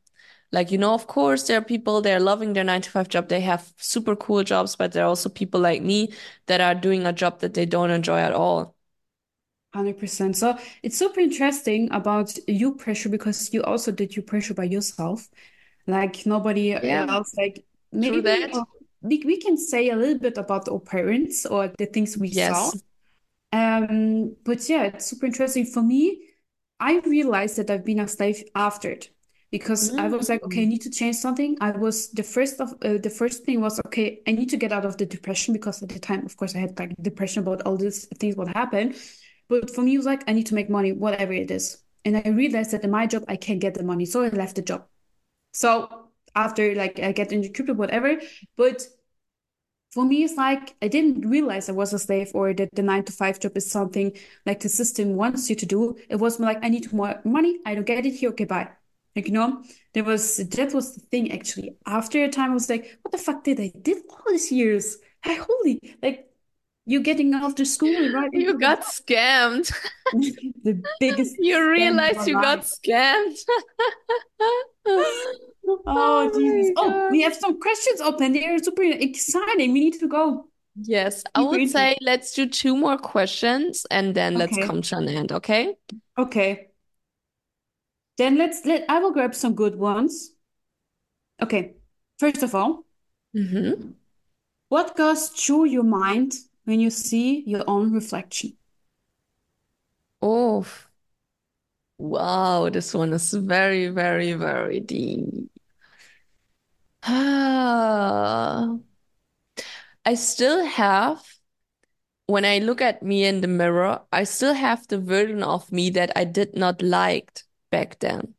Like you know of course there are people they're loving their 9 to 5 job they have super cool jobs but there are also people like me that are doing a job that they don't enjoy at all. 100% so it's super interesting about you pressure because you also did your pressure by yourself. Like nobody yeah. else like maybe that we, we can say a little bit about our parents or the things we yes. saw. Um, but yeah, it's super interesting for me. I realized that I've been a slave after it because mm. I was like, okay, I need to change something. I was the first of uh, the first thing was okay, I need to get out of the depression because at the time, of course, I had like depression about all these things what happened. But for me, it was like I need to make money, whatever it is. And I realized that in my job, I can't get the money, so I left the job. So after like I get into crypto, whatever. But for me, it's like I didn't realize I was a slave or that the nine to five job is something like the system wants you to do. It was more like I need more money. I don't get it here. Okay, bye. Like you know, there was that was the thing actually. After a time, I was like, what the fuck did I did all these years? Hey, holy like you're getting after school, right? You got scammed. the biggest. You realized you life. got scammed. Oh, Jesus. Oh, we have some questions open. They're super exciting. We need to go. Yes, I would say let's do two more questions and then let's okay. come to an end, okay? Okay. Then let's let I will grab some good ones. Okay. First of all, mm-hmm. what goes through your mind when you see your own reflection? Oh, wow, this one is very, very, very deep. I still have, when I look at me in the mirror, I still have the version of me that I did not like back then.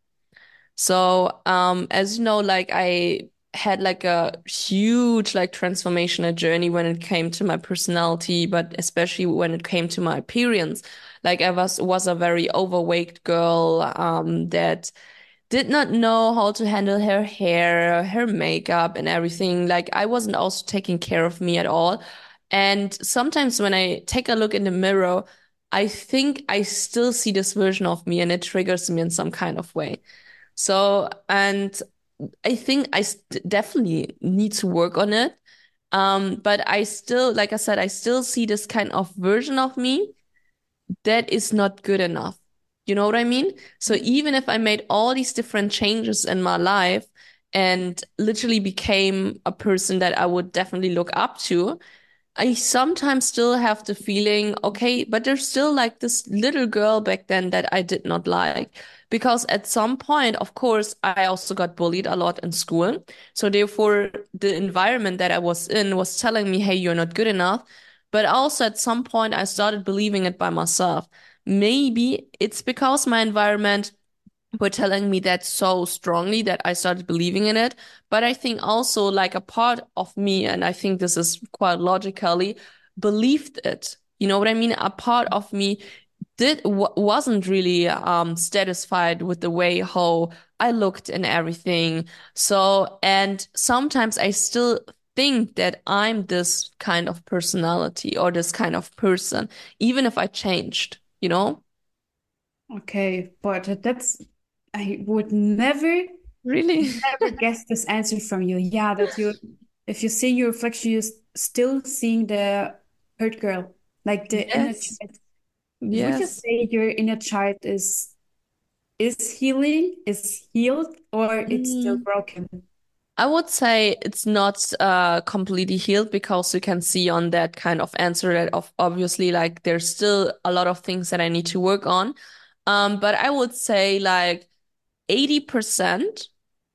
So, um, as you know, like I had like a huge like transformational journey when it came to my personality, but especially when it came to my appearance. Like I was was a very overweight girl, um, that did not know how to handle her hair, her makeup and everything. Like I wasn't also taking care of me at all. And sometimes when I take a look in the mirror, I think I still see this version of me and it triggers me in some kind of way. So, and I think I definitely need to work on it. Um, but I still, like I said, I still see this kind of version of me that is not good enough. You know what I mean? So mm-hmm. even if I made all these different changes in my life and literally became a person that I would definitely look up to, I sometimes still have the feeling, okay, but there's still like this little girl back then that I did not like. Because at some point, of course, I also got bullied a lot in school. So therefore, the environment that I was in was telling me, hey, you're not good enough. But also at some point, I started believing it by myself. Maybe it's because my environment were telling me that so strongly that I started believing in it. But I think also like a part of me, and I think this is quite logically, believed it. You know what I mean? A part of me did wasn't really um satisfied with the way how I looked and everything. So, and sometimes I still think that I'm this kind of personality or this kind of person, even if I changed, you know? Okay, but that's I would never, Really? never guess this answer from you. Yeah, that you, if you see your reflection, you're still seeing the hurt girl, like the inner Yes. child. Would you say your inner child is is healing, is healed, or it's still Mm. broken? I would say it's not uh completely healed because you can see on that kind of answer that of obviously like there's still a lot of things that I need to work on. Um, but I would say like 80%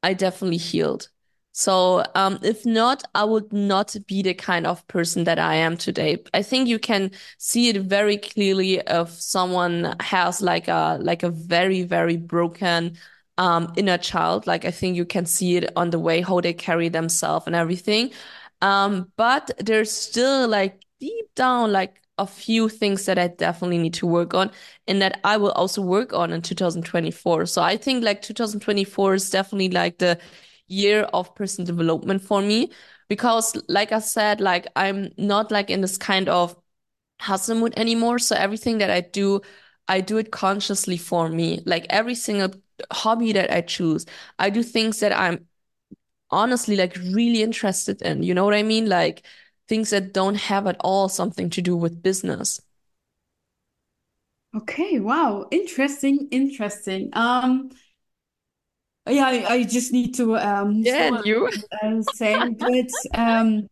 I definitely healed. So, um, if not, I would not be the kind of person that I am today. I think you can see it very clearly if someone has like a like a very, very broken um inner child. Like I think you can see it on the way how they carry themselves and everything. Um, but there's still like deep down like a few things that I definitely need to work on and that I will also work on in 2024. So I think like 2024 is definitely like the year of personal development for me because like I said, like I'm not like in this kind of hustle mood anymore. So everything that I do, I do it consciously for me. Like every single hobby that I choose, I do things that I'm honestly like really interested in. You know what I mean? Like things that don't have at all something to do with business. Okay, wow, interesting, interesting. Um, yeah, I, I just need to um Yeah, you? say, but um,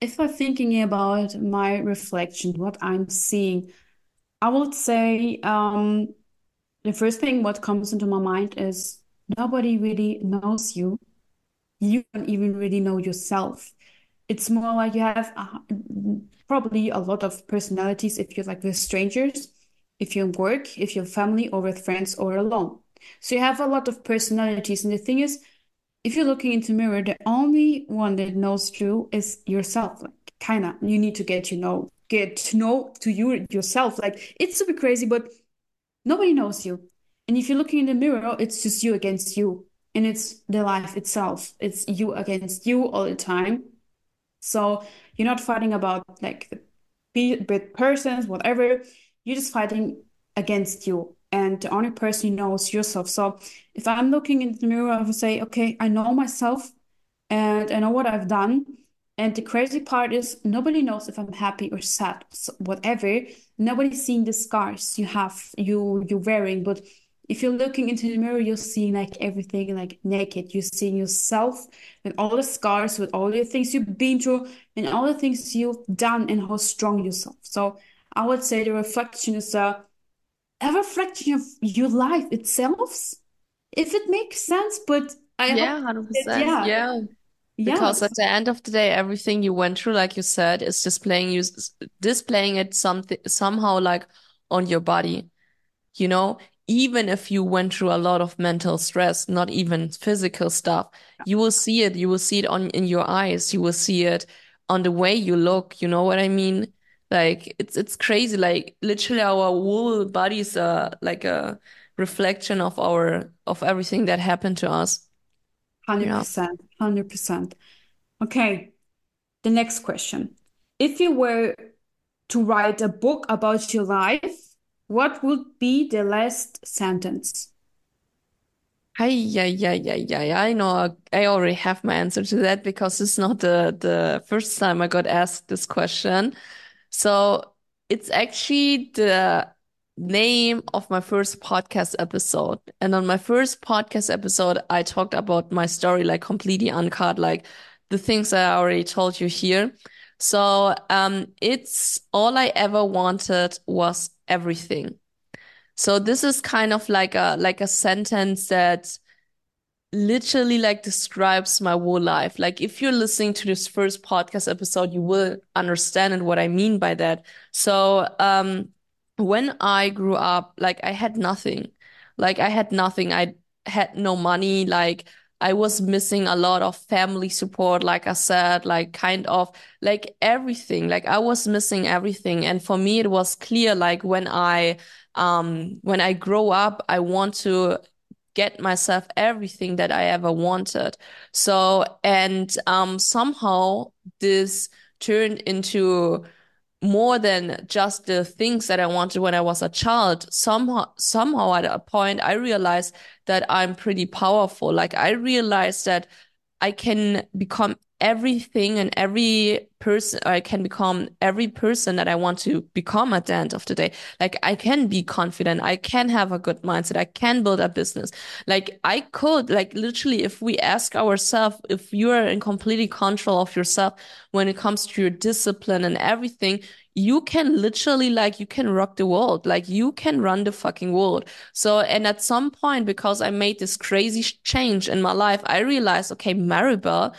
if I'm thinking about my reflection, what I'm seeing, I would say um the first thing what comes into my mind is nobody really knows you. You don't even really know yourself. It's more like you have uh, probably a lot of personalities if you're like with strangers, if you're in work, if you're family, or with friends, or alone. So you have a lot of personalities. And the thing is, if you're looking into mirror, the only one that knows you is yourself. Like kind of, you need to get you know, get to know to you yourself. Like it's super crazy, but nobody knows you. And if you're looking in the mirror, it's just you against you. And it's the life itself. It's you against you all the time. So you're not fighting about like the bit persons, whatever. You're just fighting against you. And the only person you know is yourself. So if I'm looking in the mirror, I would say, okay, I know myself and I know what I've done. And the crazy part is nobody knows if I'm happy or sad, so whatever. Nobody's seeing the scars you have, you you're wearing. But if you're looking into the mirror, you're seeing like everything like naked. You're seeing yourself with all the scars, with all the things you've been through, and all the things you've done, and how strong yourself. So I would say the reflection is a, a reflection of your life itself, if it makes sense. But I Yeah, 100%. yeah, Yeah. Yeah. Because at the end of the day, everything you went through, like you said, is displaying you displaying it something somehow like on your body. You know, even if you went through a lot of mental stress, not even physical stuff, you will see it. You will see it on in your eyes. You will see it on the way you look. You know what I mean? Like it's it's crazy. Like literally our whole bodies are like a reflection of our of everything that happened to us. Yeah. 100%, 100%. Okay, the next question. if you were to write a book about your life, what would be the last sentence? Hi, yeah, yeah, yeah, yeah. I know I already have my answer to that because it's not the the first time I got asked this question. So it's actually the name of my first podcast episode. And on my first podcast episode, I talked about my story like completely uncut, like the things I already told you here. So um, it's all I ever wanted was everything. So this is kind of like a like a sentence that literally like describes my whole life. Like if you're listening to this first podcast episode, you will understand what I mean by that. So um when I grew up, like I had nothing. Like I had nothing. I had no money. Like I was missing a lot of family support, like I said, like kind of like everything. Like I was missing everything. And for me, it was clear, like when I um when I grow up, I want to get myself everything that I ever wanted. So, and um, somehow this turned into more than just the things that I wanted when I was a child. Somehow, somehow at a point, I realized that I'm pretty powerful. Like I realized that I can become everything and every person I can become every person that I want to become at the end of the day. Like I can be confident. I can have a good mindset. I can build a business. Like I could, like literally, if we ask ourselves, if you are in completely control of yourself when it comes to your discipline and everything, you can literally like you can rock the world like you can run the fucking world so and at some point because i made this crazy change in my life i realized okay maribel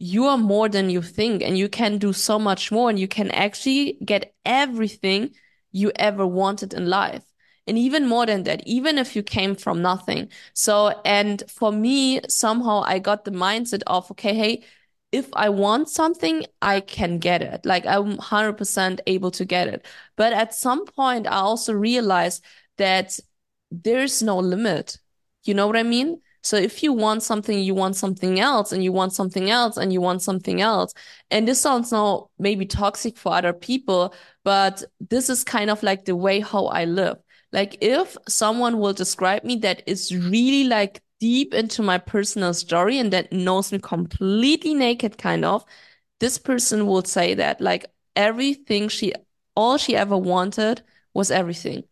you are more than you think and you can do so much more and you can actually get everything you ever wanted in life. And even more than that, even if you came from nothing. So, and for me, somehow I got the mindset of, okay, hey, if I want something, I can get it. Like I'm 100% able to get it. But at some point, I also realized that there's no limit. You know what I mean? So if you want something, you want something else, and you want something else, and you want something else. And this sounds now maybe toxic for other people, but this is kind of like the way how I live. Like if someone will describe me that is really like deep into my personal story and that knows me completely naked, kind of, this person would say that like everything she, all she ever wanted was everything.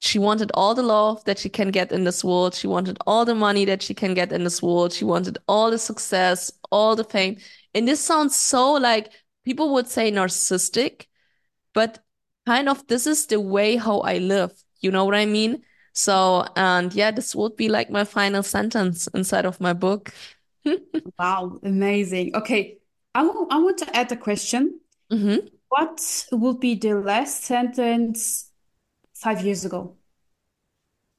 She wanted all the love that she can get in this world. She wanted all the money that she can get in this world. She wanted all the success, all the fame. And this sounds so like people would say narcissistic, but kind of this is the way how I live. You know what I mean? So, and yeah, this would be like my final sentence inside of my book. wow, amazing. Okay, I, I want to add a question. Mm-hmm. What would be the last sentence five years ago?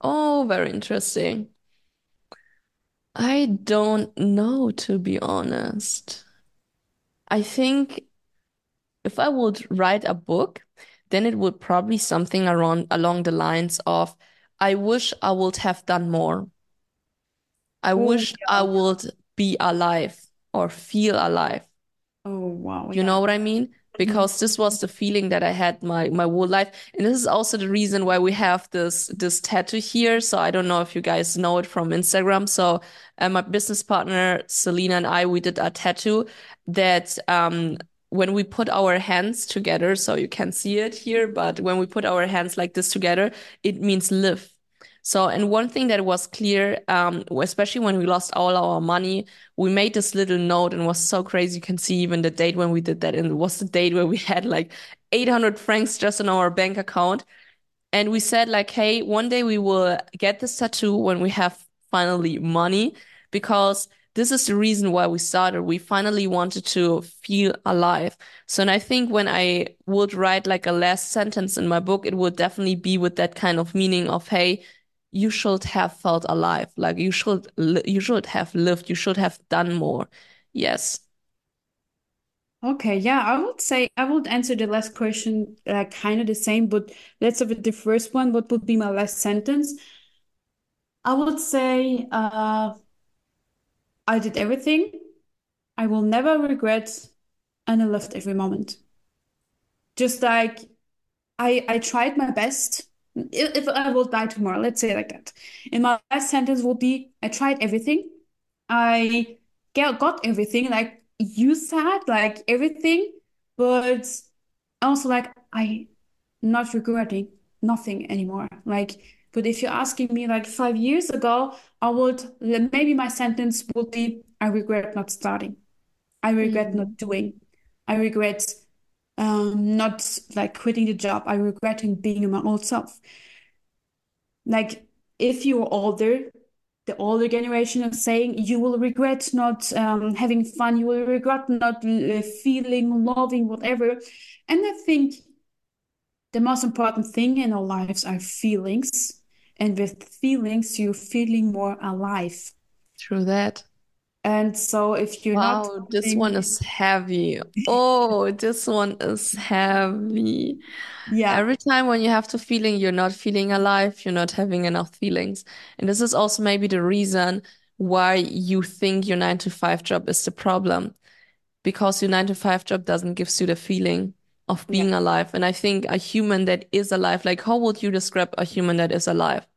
Oh, very interesting. I don't know, to be honest. I think if I would write a book, then it would probably something around along the lines of, I wish I would have done more. I oh, wish yeah. I would be alive or feel alive. Oh, wow. You yeah. know what I mean? Because this was the feeling that I had my my whole life. And this is also the reason why we have this this tattoo here. So I don't know if you guys know it from Instagram. So uh, my business partner Selena and I we did a tattoo that um when we put our hands together, so you can see it here, but when we put our hands like this together, it means live. So, and one thing that was clear, um, especially when we lost all our money, we made this little note and was so crazy. You can see even the date when we did that. And it was the date where we had like 800 francs just in our bank account. And we said like, Hey, one day we will get this tattoo when we have finally money because this is the reason why we started. We finally wanted to feel alive. So, and I think when I would write like a last sentence in my book, it would definitely be with that kind of meaning of, Hey, you should have felt alive. Like you should, you should have lived. You should have done more. Yes. Okay, yeah, I would say I would answer the last question like kind of the same, but let's have the first one. What would be my last sentence? I would say uh, I did everything. I will never regret, and I loved every moment. just like I I tried my best. If, if I will die tomorrow, let's say like that. And my last sentence will be, I tried everything. I get, got everything, like you said, like everything, but also like I not regretting nothing anymore. Like, but if you're asking me like five years ago, I would maybe my sentence would be, I regret not starting. I regret not Mm. doing. I regret um, not like quitting the job. I regretting being my old self. Like if you're older, the older generation is saying you will regret not um, having fun, you will regret not uh, feeling, loving, whatever. And I think the most important thing in our lives are feelings. And with feelings, you're feeling more alive. True that. And so if you're not Wow, this one is heavy. Oh, this one is heavy. yeah, Every time when you have the feeling you're not feeling alive, you're not having enough feelings. And this is also maybe the reason why you think your nine to five job is the problem. Because your nine to five job doesn't give you the feeling of yeah, being alive. And I think a human that is alive, like how would you describe a human that is alive?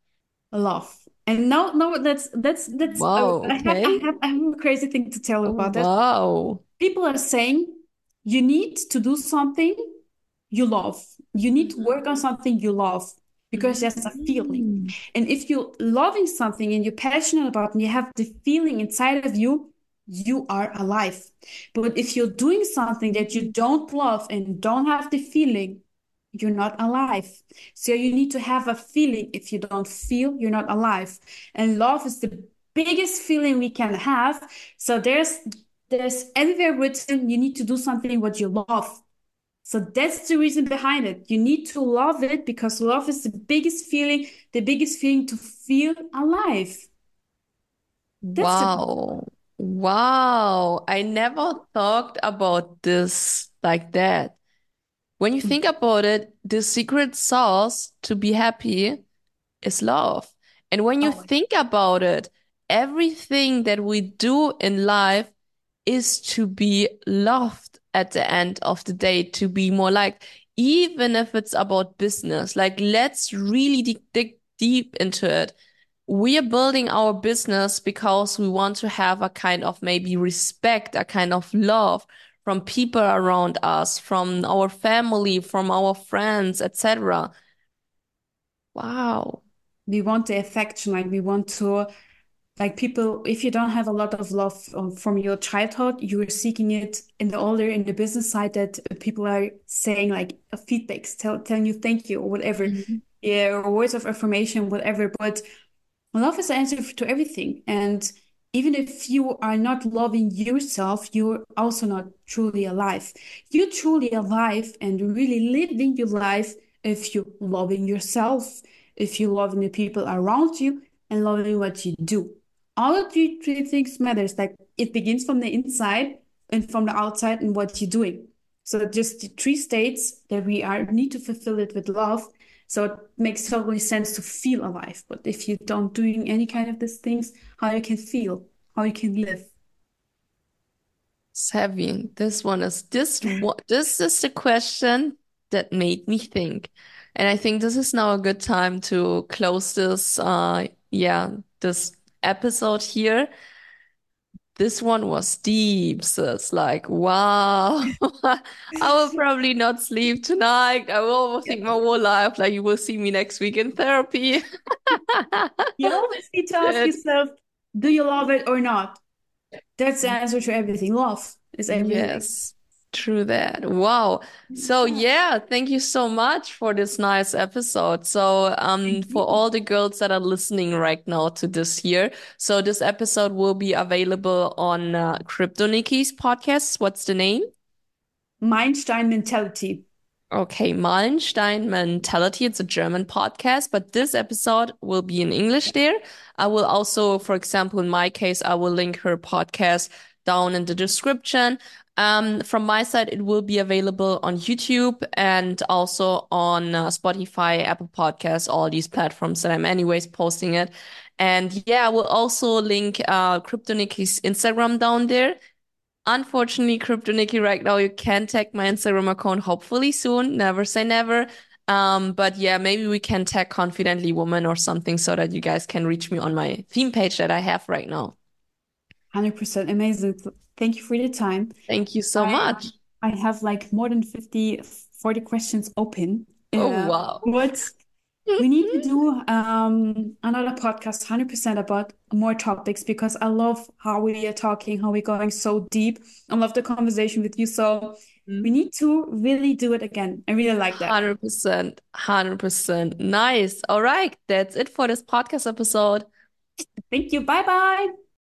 A love. And no, no, that's that's that's. Wow, I have I okay. have I have a crazy thing to tell you about that. wow. People are saying you need to do something you love. You need to work on something you love because that's a feeling. Mhm. And if you're loving something and you're passionate about it and you have the feeling inside of you, you are alive. But if you're doing something that you don't love and don't have the feeling, you're not alive. So you need to have a feeling. If you don't feel, you're not alive. And love is the biggest feeling we can have. So there's there's everywhere written you need to do something what you love. So that's the reason behind it. You need to love it because love is the biggest feeling, the biggest feeling to feel alive. That's Wow. Wow. I never thought about this like that. When you think about it, the secret sauce to be happy is love. And when you oh, think about it, everything that we do in life is to be loved at the end of the day, to be more like, even if it's about business, like let's really dig, dig deep into it. We are building our business because we want to have a kind of maybe respect, a kind of love from people around us, from our family, from our friends, etc. Wow. we want the affection, like we want to like people if you don't have a lot of love from your childhood you are seeking it in the older in the business side that people are saying like feedbacks tell, telling you thank you or whatever Mhm. yeah or words of affirmation whatever but love is the answer to everything and even if you are not loving yourself you're also not truly alive. You're truly alive and really living your life if you're loving yourself if you're loving the people around you and loving what you do. All of three, three things matters like it begins from the inside and from the outside and what you're doing. So just the three states that we are need to fulfill it with love so it makes totally sense to feel alive but if you don't doing any kind of these things how you can feel how you can live heavy. This one is this this is the question that made me think. And I think this is now a good time to close this uh yeah, this episode here. This one was deep, So it's Like, wow. I will probably not sleep tonight. I will overthink my whole life. Like, you will see me next week in therapy. you always need to ask yourself do you love it or not that's the answer to everything love is everything Yes, true that. Wow. So yeah thank you so much for this nice episode. So um for all the girls that are listening right now to this here, so this episode will be available on uh, Crypto Nikki's podcast. What's the name? Meilenstein Mentality Okay, Meilenstein Mentality. It's a German podcast, but this episode will be in English there. I will also, for example, in my case, I will link her podcast down in the description. Um, from my side, it will be available on YouTube and also on uh, Spotify, Apple Podcasts, all these platforms that I'm anyways posting it. And yeah, I will also link uh, Instagram down there. Unfortunately, CryptoNiki, right now you can tag my Instagram account hopefully soon. Never say never. Um, but yeah, maybe we can tag Confidently Woman or something so that you guys can reach me on my theme page that I have right now. 100% amazing. Thank you for your time. Thank you so I, much. I have like more than 50, 40 questions open. Oh, uh, wow. What we need to do um, another podcast 100% about more topics because I love how we are talking, how we're going so deep. I love the conversation with you. So mm. we need to really do it again. I really like that. 100%. 100%. Nice. All right. That's it for this podcast episode. Thank you. Bye bye.